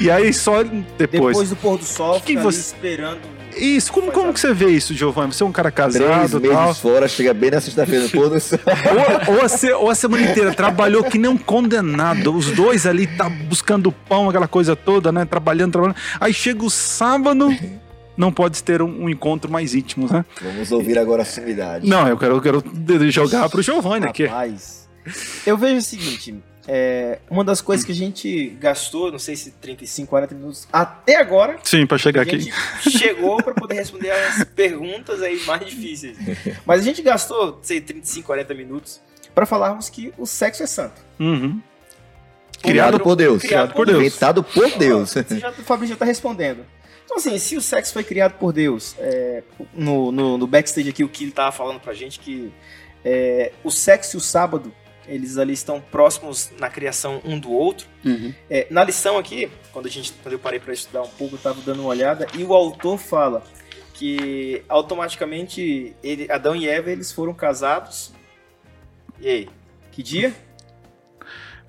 E aí só depois. Depois do pôr do sol, Que você- esperando. Isso, como, como que você vê isso, Giovanni? Você é um cara Três casado e meses tal. fora, chega bem na sexta-feira, pôr do sol. Ou, ou, a se- ou a semana inteira trabalhou que nem um condenado. Os dois ali tá buscando pão, aquela coisa toda, né? Trabalhando, trabalhando. Aí chega o sábado, não pode ter um, um encontro mais íntimo, né? Vamos ouvir agora a sumidade. Não, eu quero, eu quero jogar pro Giovanni aqui. Rapaz, eu vejo o seguinte: é, uma das coisas que a gente gastou, não sei se 35, 40 minutos, até agora, Sim, pra chegar a aqui. gente chegou para poder responder as *laughs* perguntas aí mais difíceis. Mas a gente gastou, sei, 35, 40 minutos para falarmos que o sexo é santo. Uhum. Criado por Deus. Criado por Deus. Inventado por Deus. Já, o Fabrício já tá respondendo. Então, assim, se o sexo foi criado por Deus, é, no, no, no backstage aqui, o que ele tava falando pra gente que é, o sexo e o sábado, eles ali estão próximos na criação um do outro. Uhum. É, na lição aqui, quando, a gente, quando eu parei pra estudar um pouco, eu tava dando uma olhada, e o autor fala que automaticamente ele, Adão e Eva eles foram casados. E aí? Que dia?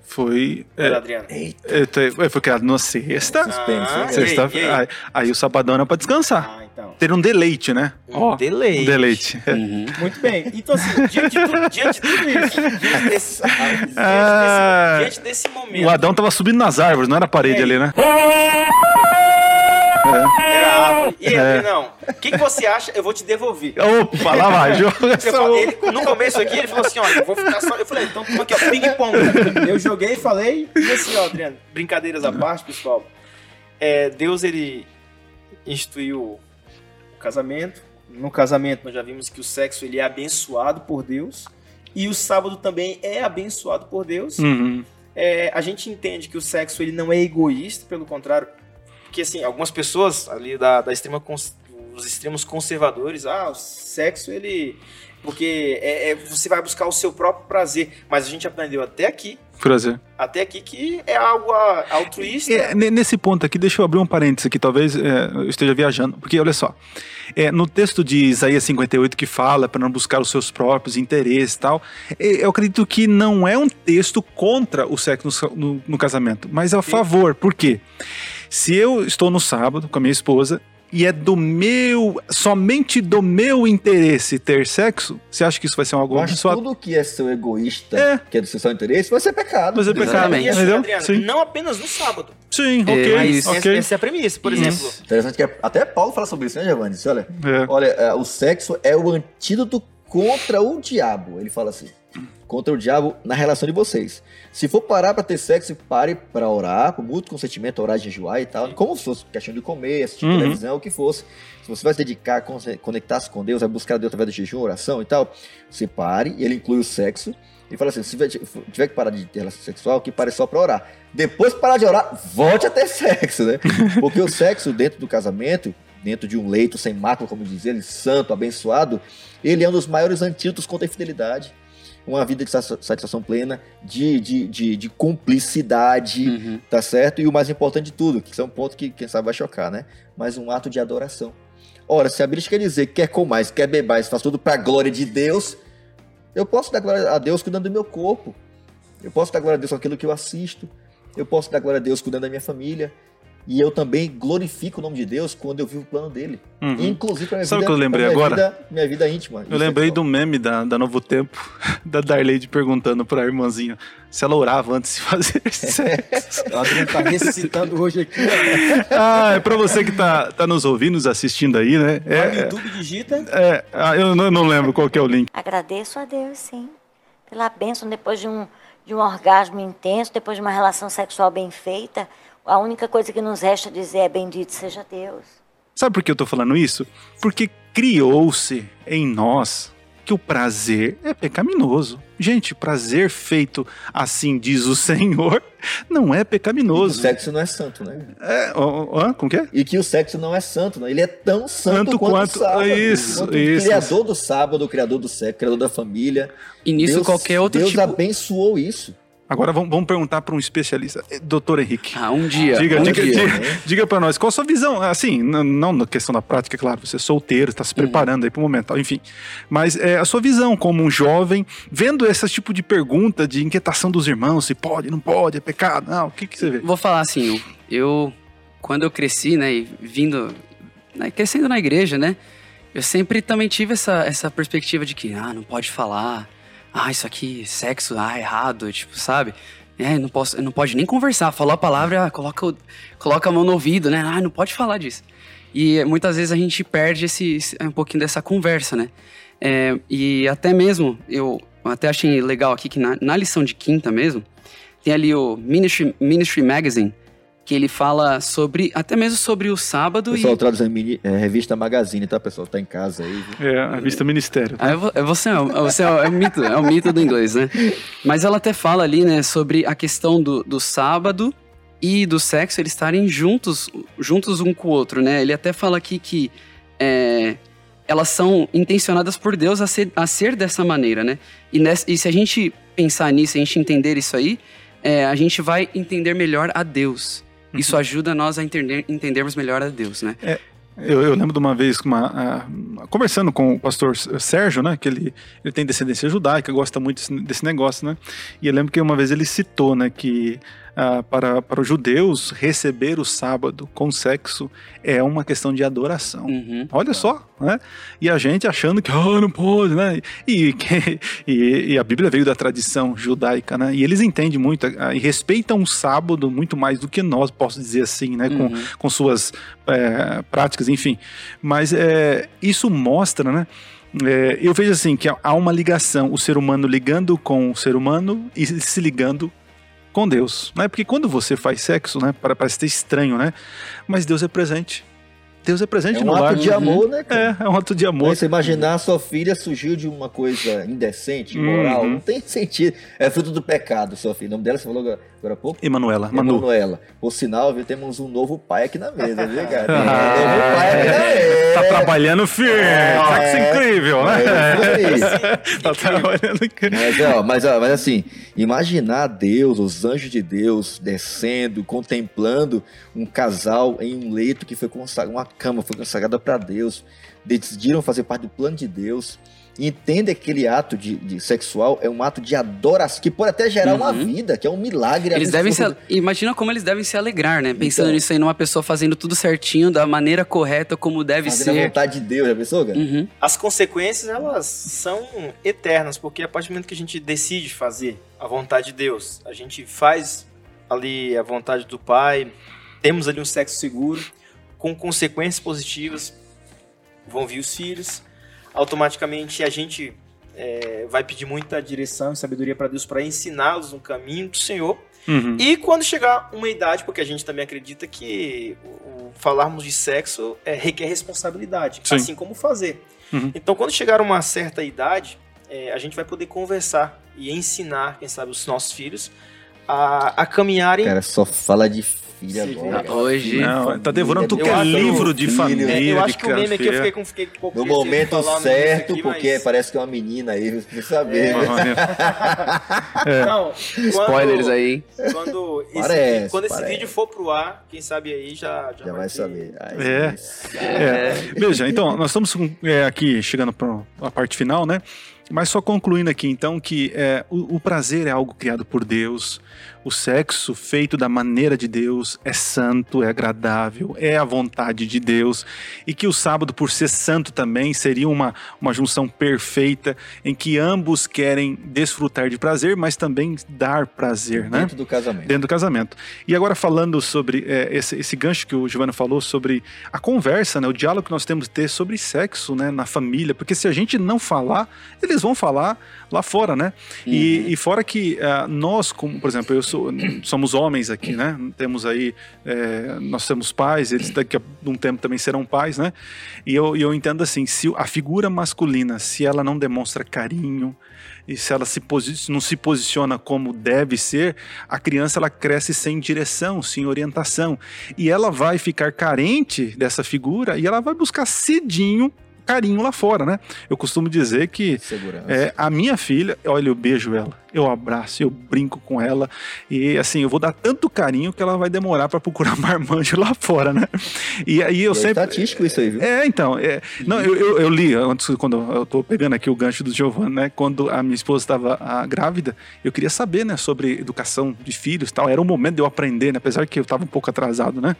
Foi. Era É, Adriano? Eita, é, te- foi criado na sexta. suspense. Ah, sei. Sexta e aí? aí, aí o sabadão era pra descansar. Ah, então. Ter um deleite, né? Ó, deleite. um deleite. É. Uhum. *laughs* Muito bem. Então, assim, diante de, tu- diante de tudo isso, diante desse, diante desse- Ah. diante desse momento, O Adão tava subindo nas árvores, não era a parede É. ali, né? era a árvore. E aí, É. não, o que, que você acha? Eu vou te devolver. Opa, lá vai, joga *laughs* falei- ele, no começo aqui, ele falou assim, olha, eu vou ficar só... Eu falei, então toma aqui, ó, ping-pong. Eu joguei, falei, e assim, ó, Adriano, brincadeiras à parte, pessoal. É, Deus, ele instituiu casamento. No casamento, nós já vimos que o sexo, ele é abençoado por Deus. E o sábado também é abençoado por Deus. Uhum. É, a gente entende que o sexo ele não é egoísta, pelo contrário, porque assim, algumas pessoas ali da, da extrema os extremos conservadores, ah, o sexo ele porque é, é- você vai buscar o seu próprio prazer, mas a gente aprendeu até aqui, Prazer. até aqui que é algo altruísta. É, ne- nesse ponto aqui, deixa eu abrir um parênteses aqui, talvez é, eu esteja viajando, porque olha só, é, no texto de Isaías 58 que fala para não buscar os seus próprios interesses e tal, é, eu acredito que não é um texto contra o sexo no, no- no casamento, mas é a favor, por quê? Se eu estou no sábado com a minha esposa e é do meu, somente do meu interesse ter sexo, você acha que isso vai ser algo Mas abençoado? tudo que é seu egoísta, É. que é do seu interesse, vai ser pecado. Vai ser pecado. Exatamente. Assim, Entendeu? Adriano, Sim. não apenas no sábado. Sim, É, ok, mas- ok. Essa, essa é a premissa, por Isso. exemplo. Interessante que até Paulo fala sobre isso, né, Giovanni? Olha, É. olha, é, o sexo é o antídoto contra o diabo. Ele fala assim: contra o diabo na relação de vocês. Se for parar pra ter sexo, pare pra orar, com muito consentimento, orar, jejuar e tal. Como se fosse questão de comer, assistir Uhum. televisão, o que fosse. Se você vai se dedicar, con- conectar-se com Deus, vai buscar Deus através do jejum, oração e tal, você pare, e ele inclui o sexo. E fala assim: se tiver, que parar de ter relação sexual, que pare só pra orar. Depois que parar de orar, volte a ter *laughs* sexo, né? Porque o sexo dentro do casamento, dentro de um leito sem mácula, como diz ele, santo, abençoado, ele é um dos maiores antídotos contra a infidelidade. Uma vida de sa- satisfação plena, de, de, de, de cumplicidade, Uhum. tá certo? E o mais importante de tudo, que isso é um ponto que quem sabe vai chocar, né? Mas um ato de adoração. Ora, se a Bíblia quer dizer que quer comais, quer bebais, faz tudo para a glória de Deus, eu posso dar glória a Deus cuidando do meu corpo. Eu posso dar glória a Deus com aquilo que eu assisto. Eu posso dar glória a Deus cuidando da minha família. E eu também glorifico o nome de Deus quando eu vivo o plano dele. Uhum. Inclusive pra minha Sabe o vida, que eu lembrei minha agora? Vida, minha vida íntima. Eu lembrei do meme da, da Novo Tempo, *laughs* da Darlene perguntando pra irmãzinha se ela orava antes de fazer *laughs* sexo. O Adriano tá ressuscitando hoje aqui. ah, é pra você que tá, tá nos ouvindo, nos assistindo aí, né? Vai no É, YouTube, digita. é, ah, eu não, não lembro qual que é o link. Agradeço a Deus, sim, pela bênção depois de um, de um orgasmo intenso, depois de uma relação sexual bem feita. A única coisa que nos resta dizer é bendito seja Deus. Sabe por que eu tô falando isso? Porque criou-se em nós que o prazer é pecaminoso. Gente, prazer feito assim diz o *laughs* Senhor, não é O pecaminoso. sexo não é santo, né? É, ó, ó, como que é? E que o sexo não é santo, não. Ele é tão santo, Santo quanto, quanto- o sábado. isso, Quanto isso. O criador do sábado, o criador do sexo, o criador da família. E nisso Deus, qualquer outro Deus tipo. abençoou isso. Agora vamos, vamos perguntar para um especialista. Eh, Doutor Henrique. Ah, um dia. Diga, um diga, dia. diga, diga para nós, qual a sua visão? Assim, n- não na questão da prática, claro, você é solteiro, está se preparando aí para o momento, enfim. Mas é, a sua visão como um jovem, vendo esse tipo de pergunta, de inquietação dos irmãos, se pode, não pode, é pecado, não, o que, que você vê? Vou falar assim, eu quando eu cresci, né, e vindo, né, crescendo na igreja, né, eu sempre também tive essa, essa perspectiva de que, ah, não pode falar, ah, isso aqui, sexo, ah, errado, tipo, sabe? É, não posso, não pode nem conversar, falou a palavra, ah, coloca, coloca a mão no ouvido, né, ah, não pode falar disso. E muitas vezes a gente perde esse- um pouquinho dessa conversa, né? É, e até mesmo, eu até achei legal aqui que na, na lição de quinta mesmo, tem ali o Ministry, Ministry Magazine, que ele fala sobre, até mesmo sobre o sábado Pessoal, e... traduz a mini, é, revista Magazine, tá, pessoal? Tá em casa aí. viu? É, a vista ministério. Ah, é vo- é você, é, o- você é, é o mito, é o mito do inglês, né? Mas ela até fala ali, né, sobre a questão do, do sábado e do sexo, eles estarem juntos, juntos um com o outro, né? Ele até fala aqui que é, elas são intencionadas por Deus a ser, a ser dessa maneira, né? E, nessa- e se a gente pensar nisso, a gente entender isso aí, é, a gente vai entender melhor a Deus. Isso ajuda nós a entender, entendermos melhor a Deus, né? Eu, eu lembro de uma vez uma, ah, conversando com o pastor Sérgio, né? Que ele, ele tem descendência judaica, gosta muito desse, desse negócio, né? E eu lembro que uma vez ele citou, né? Que ah, para, para os judeus receber o sábado com sexo é uma questão de adoração. Uhum. Olha só, né? E a gente achando que ah, não pode, né? E, que- *laughs* e, e a Bíblia veio da tradição judaica, né? E eles entendem muito ah, e respeitam o sábado muito mais do que nós, posso dizer assim, né? Com, com suas é, práticas, enfim. Mas é, isso mostra, né? É, eu vejo assim que há uma ligação, o ser humano ligando com o ser humano e se ligando com Deus, né? Porque quando você faz sexo, né? Parece ter estranho, né? Mas Deus é presente. Deus é presente É um no ato lar. de amor, né, cara? É, é um ato de amor. Aí você imaginar a sua filha surgiu de uma coisa indecente, imoral, Uhum. não tem *laughs* sentido. É fruto do pecado, sua filha. O nome dela você falou agora, agora há pouco? Emanuela, Manu. Emanuela. Por sinal, viu, temos um novo pai aqui na mesa, viu, *laughs* cara? Tem um Ah, novo pai aqui na mesa. Tá trabalhando firme. tá que isso é incrível, né? É, aí. tá trabalhando incrível. Mas, ó, mas, ó, mas assim, imaginar Deus, os anjos de Deus descendo, contemplando um casal em um leito que foi consagrado, uma cama foi consagrada para Deus, decidiram fazer parte do plano de Deus, entende que aquele ato de, de sexual é um ato de adoração, que pode até gerar uma Uhum. vida, que é um milagre. Eles devem se. Imagina como eles devem se alegrar, né? Pensando Então. nisso aí, numa pessoa fazendo tudo certinho, da maneira correta, como deve Fazendo a ser. vontade de Deus, já pensou, cara? Uhum. As consequências, elas são eternas, porque a partir do momento que a gente decide fazer a vontade de Deus, a gente faz ali a vontade do Pai, temos ali um sexo seguro, com consequências positivas, vão vir os filhos, automaticamente a gente é, vai pedir muita direção e sabedoria para Deus para ensiná-los no caminho do Senhor. Uhum. E quando chegar uma idade, porque a gente também acredita que o, o falarmos de sexo é, requer responsabilidade, Sim. assim como fazer. Uhum. Então, quando chegar uma certa idade, é, a gente vai poder conversar e ensinar, quem sabe, os nossos filhos a, a caminharem. Cara, só fala de filha Sim, agora. né? Hoje- Não, tá devorando tudo Eu que é livro de filho. família. É, eu acho que o meme aqui eu criança. fiquei com, fiquei com um No momento certo, aqui, porque mas- parece que é uma menina aí, você precisa saber. É. *laughs* Não, quando- Spoilers aí, hein? Quando esse, Parece, vídeo, quando esse parece. vídeo for pro ar, quem sabe aí já, já, Já vai ter- saber. Ai, É. É. Veja, então, nós estamos é, aqui chegando para a parte final, né? Mas só concluindo aqui, então, que é, o, o prazer é algo criado por Deus, o sexo feito da maneira de Deus é santo, é agradável, é a vontade de Deus, e que o sábado, por ser santo também, seria uma, uma junção perfeita em que ambos querem desfrutar de prazer, mas também dar prazer, né? Dentro do casamento. dentro do casamento. E agora falando sobre é, esse, esse gancho que o Giovanni falou sobre a conversa, né, o diálogo que nós temos que ter sobre sexo, né, na família, porque se a gente não falar, eles vão falar lá fora, né? E, e fora que ah, nós, como por exemplo, eu sou, somos homens aqui, né? Temos aí, é, nós temos pais, eles daqui a um tempo também serão pais, né? E eu, eu entendo assim, se a figura masculina, se ela não demonstra carinho, e se ela se não se posiciona como deve ser, a criança ela cresce sem direção, sem orientação. E ela vai ficar carente dessa figura e ela vai buscar cedinho carinho lá fora, né? Eu costumo dizer que é, a minha filha, olha, eu beijo ela, eu abraço, eu brinco com ela e assim, eu vou dar tanto carinho que ela vai demorar para procurar *laughs* marmanjo lá fora, né? E aí eu E é sempre estatístico isso aí, viu? é, então, é, não, eu, eu, eu li antes, quando eu tô pegando aqui o gancho do Giovanni, né? Quando a minha esposa estava ah, grávida, eu queria saber, né, sobre educação de filhos e tal. Era o momento de eu aprender, né? Apesar que eu estava um pouco atrasado, né?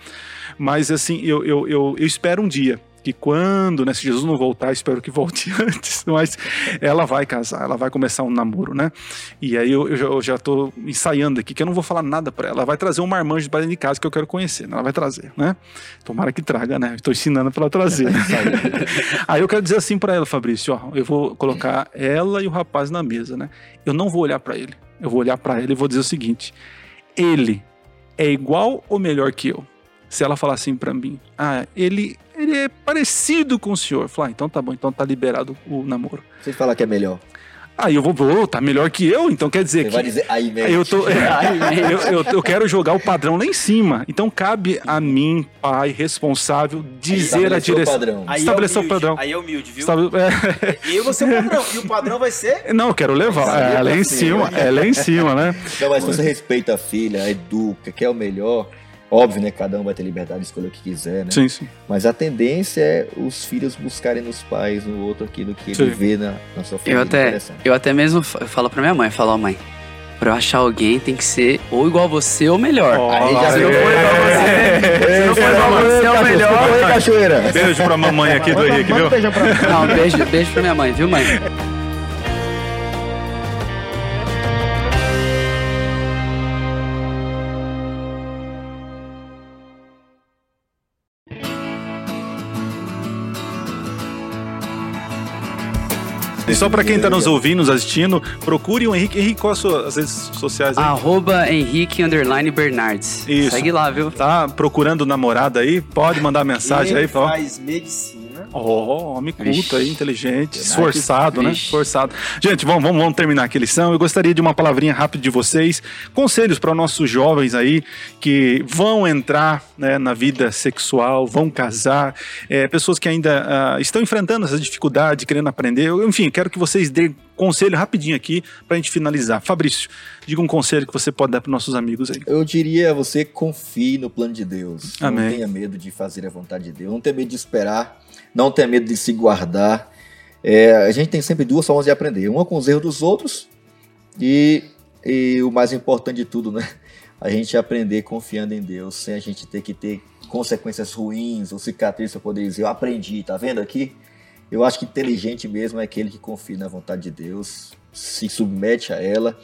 Mas assim, eu, eu, eu, eu espero um dia que quando, né, se Jesus não voltar, espero que volte *laughs* antes, mas ela vai casar, ela vai começar um namoro, né? E aí eu, eu, já, eu já tô ensaiando aqui que eu não vou falar nada para ela. Ela vai trazer um marmanjo para dentro de casa que eu quero conhecer, né? Ela vai trazer, né? Tomara que traga, né? Estou ensinando para ela trazer. *laughs* né? *laughs* aí eu quero dizer assim para ela, Fabrício, ó, eu vou colocar ela e o rapaz na mesa, né? Eu não vou olhar para ele. Eu vou olhar para ele e vou dizer o seguinte: ele é igual ou melhor que eu? Se ela falar assim pra mim, ah, ele, ele é parecido com o senhor. Eu falo, ah, então tá bom, então tá liberado o namoro. Você fala que é melhor. Aí eu vou, vou, tá melhor que eu, então quer dizer Você que. vai dizer aí mesmo. Eu, tô, *laughs* eu, eu, eu quero jogar o padrão lá em cima. Então cabe a mim, pai, responsável, dizer a direção. padrão. Aí Estabeleceu é o padrão. Aí é humilde, viu? Estabe- é, E aí você é o padrão. E o padrão vai ser. *laughs* não, eu quero levar. É, lá em cima, é lá em cima, né? Não, mas se você respeita a filha, educa, quer o melhor, Óbvio, né? Cada um vai ter liberdade de escolher o que quiser, né? Sim, sim. Mas a tendência é os filhos buscarem nos pais, no outro, aquilo que Sim. ele vê na, na sua família. Eu até, eu até mesmo falo pra minha mãe, eu falo, ó mãe, pra eu achar alguém tem que ser ou igual a você ou melhor. Aí já Se não for igual a você, se não for igual a você, é o melhor. Oi, cachoeira! Beijo pra mamãe aqui do Henrique, viu? beijão pra mim. Não, beijo, beijo pra minha mãe, viu mãe? E só pra quem tá nos ouvindo, nos assistindo, procure o Henrique. Henrique, quais as suas redes sociais aí? Arroba Henrique Underline Bernardes. Isso. Segue lá, viu? Tá procurando namorada aí? Pode mandar mensagem ele aí, ó. faz medicina. Oh, homem culto Vixe. aí, inteligente, esforçado, né? Esforçado. Gente, vamos, vamos, vamos terminar aqui a lição. Eu gostaria de uma palavrinha rápida de vocês. Conselhos para nossos jovens aí que vão entrar né, na vida sexual, vão casar, é, pessoas que ainda ah, estão enfrentando essa dificuldade, querendo aprender. Eu, enfim, quero que vocês dêem conselho rapidinho aqui para a gente finalizar. Fabrício, diga um conselho que você pode dar para nossos amigos aí. Eu diria a você confie no plano de Deus. Amém. Não tenha medo de fazer a vontade de Deus. Não tenha medo de esperar. Não tenha medo de se guardar. É, a gente tem sempre duas formas de aprender. Uma com os erros dos outros e, e o mais importante de tudo, né? A gente aprender confiando em Deus, sem a gente ter que ter consequências ruins ou cicatrizes para poder dizer, eu aprendi, tá vendo aqui? Eu acho que inteligente mesmo é aquele que confia na vontade de Deus, se submete a ela,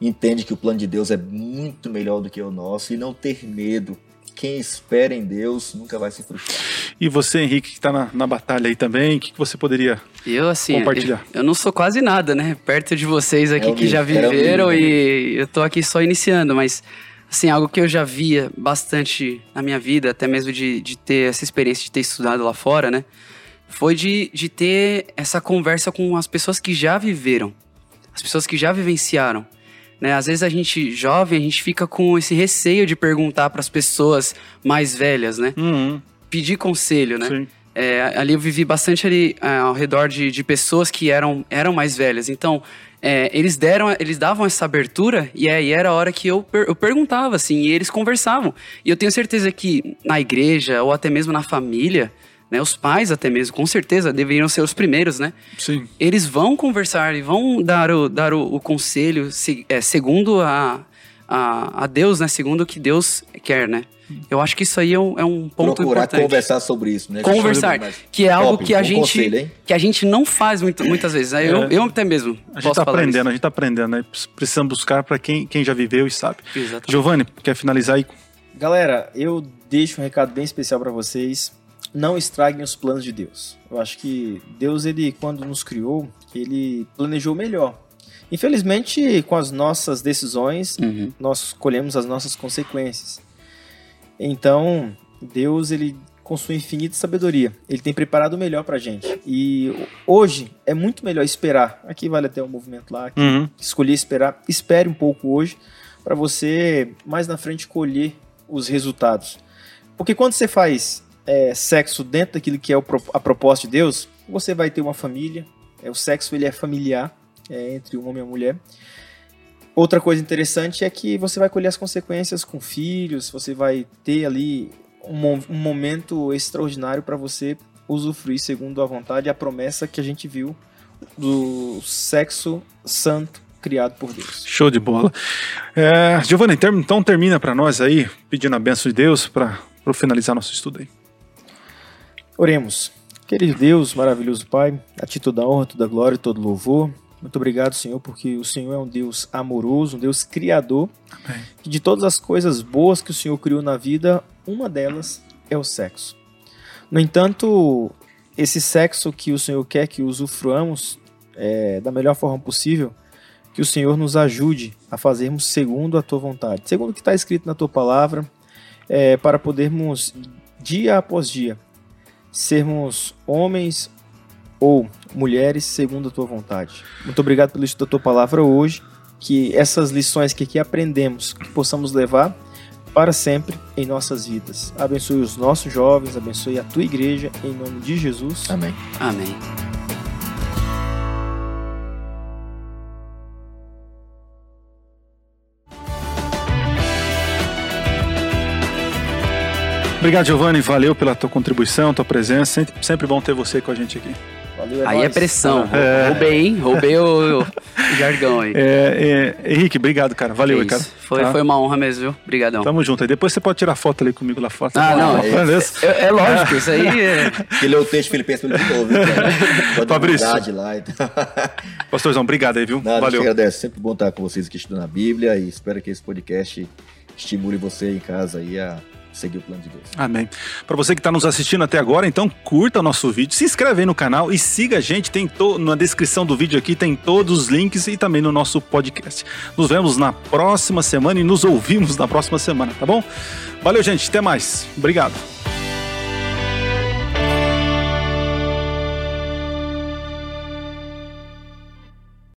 entende que o plano de Deus é muito melhor do que o nosso e não ter medo. Quem espera em Deus nunca vai se frustrar. E você, Henrique, que está na, na batalha aí também, o que, que você poderia Eu, assim, Compartilhar. Eu, eu não sou quase nada, né? Perto de vocês aqui É que já viveram humilde, e eu tô aqui só iniciando, mas, assim, algo que eu já via bastante na minha vida, até mesmo de, de ter essa experiência de ter estudado lá fora, né? Foi de, de ter essa conversa com as pessoas que já viveram, as pessoas que já vivenciaram. Né? Às vezes a gente, jovem, a gente fica com esse receio de perguntar para as pessoas mais velhas, né? Uhum, Pedir conselho, né? sim. É, ali eu vivi bastante ali ah, ao redor de, de pessoas que eram, eram mais velhas. Então, é, eles deram, eles davam essa abertura e aí era a hora que eu, per- eu perguntava, assim, e eles conversavam. E eu tenho certeza que na igreja ou até mesmo na família, né, os pais até mesmo, com certeza, deveriam ser os primeiros, né? Sim. Eles vão conversar e vão dar o, dar o, o conselho se- é, segundo a, a, a Deus, né? Segundo o que Deus quer, né? Eu acho que isso aí é um, é um ponto Procurar importante conversar sobre isso, né? conversar, que é algo Top, que a bom gente conselho, que a gente não faz muito, muitas vezes. né? Eu, É. eu até mesmo A gente posso tá falar aprendendo, a gente tá aprendendo, né? Precisamos buscar para quem, quem já viveu e sabe. isso. Exatamente. Giovanni, quer finalizar aí? Galera, eu deixo um recado bem especial pra vocês. Não estraguem os planos de Deus. Eu acho que Deus, ele quando nos criou, ele planejou melhor. Infelizmente, com as nossas decisões, Uhum. nós colhemos as nossas consequências. Então, Deus, ele com sua infinita sabedoria, ele tem preparado o melhor pra gente. E hoje é muito melhor esperar. Aqui vale até o movimento lá, Uhum. escolher esperar, espere um pouco hoje para você mais na frente colher os resultados. Porque quando você faz é, sexo dentro daquilo que é o a proposta de Deus, você vai ter uma família. É, o sexo ele é familiar é, entre um homem e uma mulher. Outra coisa interessante é que você vai colher as consequências com filhos, você vai ter ali um, um momento extraordinário para você usufruir segundo a vontade a promessa que a gente viu do sexo santo criado por Deus. Show de bola. É, Giovanni, então termina para nós aí, pedindo a benção de Deus para finalizar nosso estudo aí. Oremos. Querido Deus, maravilhoso Pai, a Ti toda honra, toda glória e todo louvor. Muito obrigado, Senhor, porque o Senhor é um Deus amoroso, um Deus criador, Amém. que de todas as coisas boas que o Senhor criou na vida, uma delas é o sexo. No entanto, esse sexo que o Senhor quer que usufruamos é, da melhor forma possível, que o Senhor nos ajude a fazermos segundo a Tua vontade, segundo o que está escrito na Tua palavra, é, para podermos, dia após dia, sermos homens ou mulheres segundo a tua vontade. Muito obrigado pelo estudo da tua palavra hoje, que essas lições que aqui aprendemos, que possamos levar para sempre em nossas vidas. Abençoe os nossos jovens, abençoe a tua igreja, em nome de Jesus. Amém. Amém. Obrigado, Giovanni. Valeu pela tua contribuição, tua presença. Sempre, sempre bom ter você com a gente aqui. Valeu, Aí é pressão. É. Roubei, hein? Roubei o, o *laughs* jargão aí. É, é, Henrique, obrigado, cara. Valeu, É cara. Foi, Tá? foi uma honra mesmo, viu? Obrigadão. Tamo junto. Aí depois você pode tirar foto ali comigo lá fora. Ah, não. Beleza? É, é lógico, isso aí é... Que leu o texto filipenses pra ele de novo, viu, Fabrício. lá. Então. *laughs* Pastorzão, obrigado aí, viu? Nada, Valeu. agradece. Sempre bom estar com vocês aqui estudando a Bíblia e espero que esse podcast estimule você em casa aí a seguir o plano de Deus. Amém. Para você que está nos assistindo até agora, então curta o nosso vídeo, se inscreve aí no canal e siga a gente. Tem to- na descrição do vídeo aqui tem todos os links e também no nosso podcast. Nos vemos na próxima semana e nos ouvimos na próxima semana, tá bom? Valeu, gente. Até mais. Obrigado.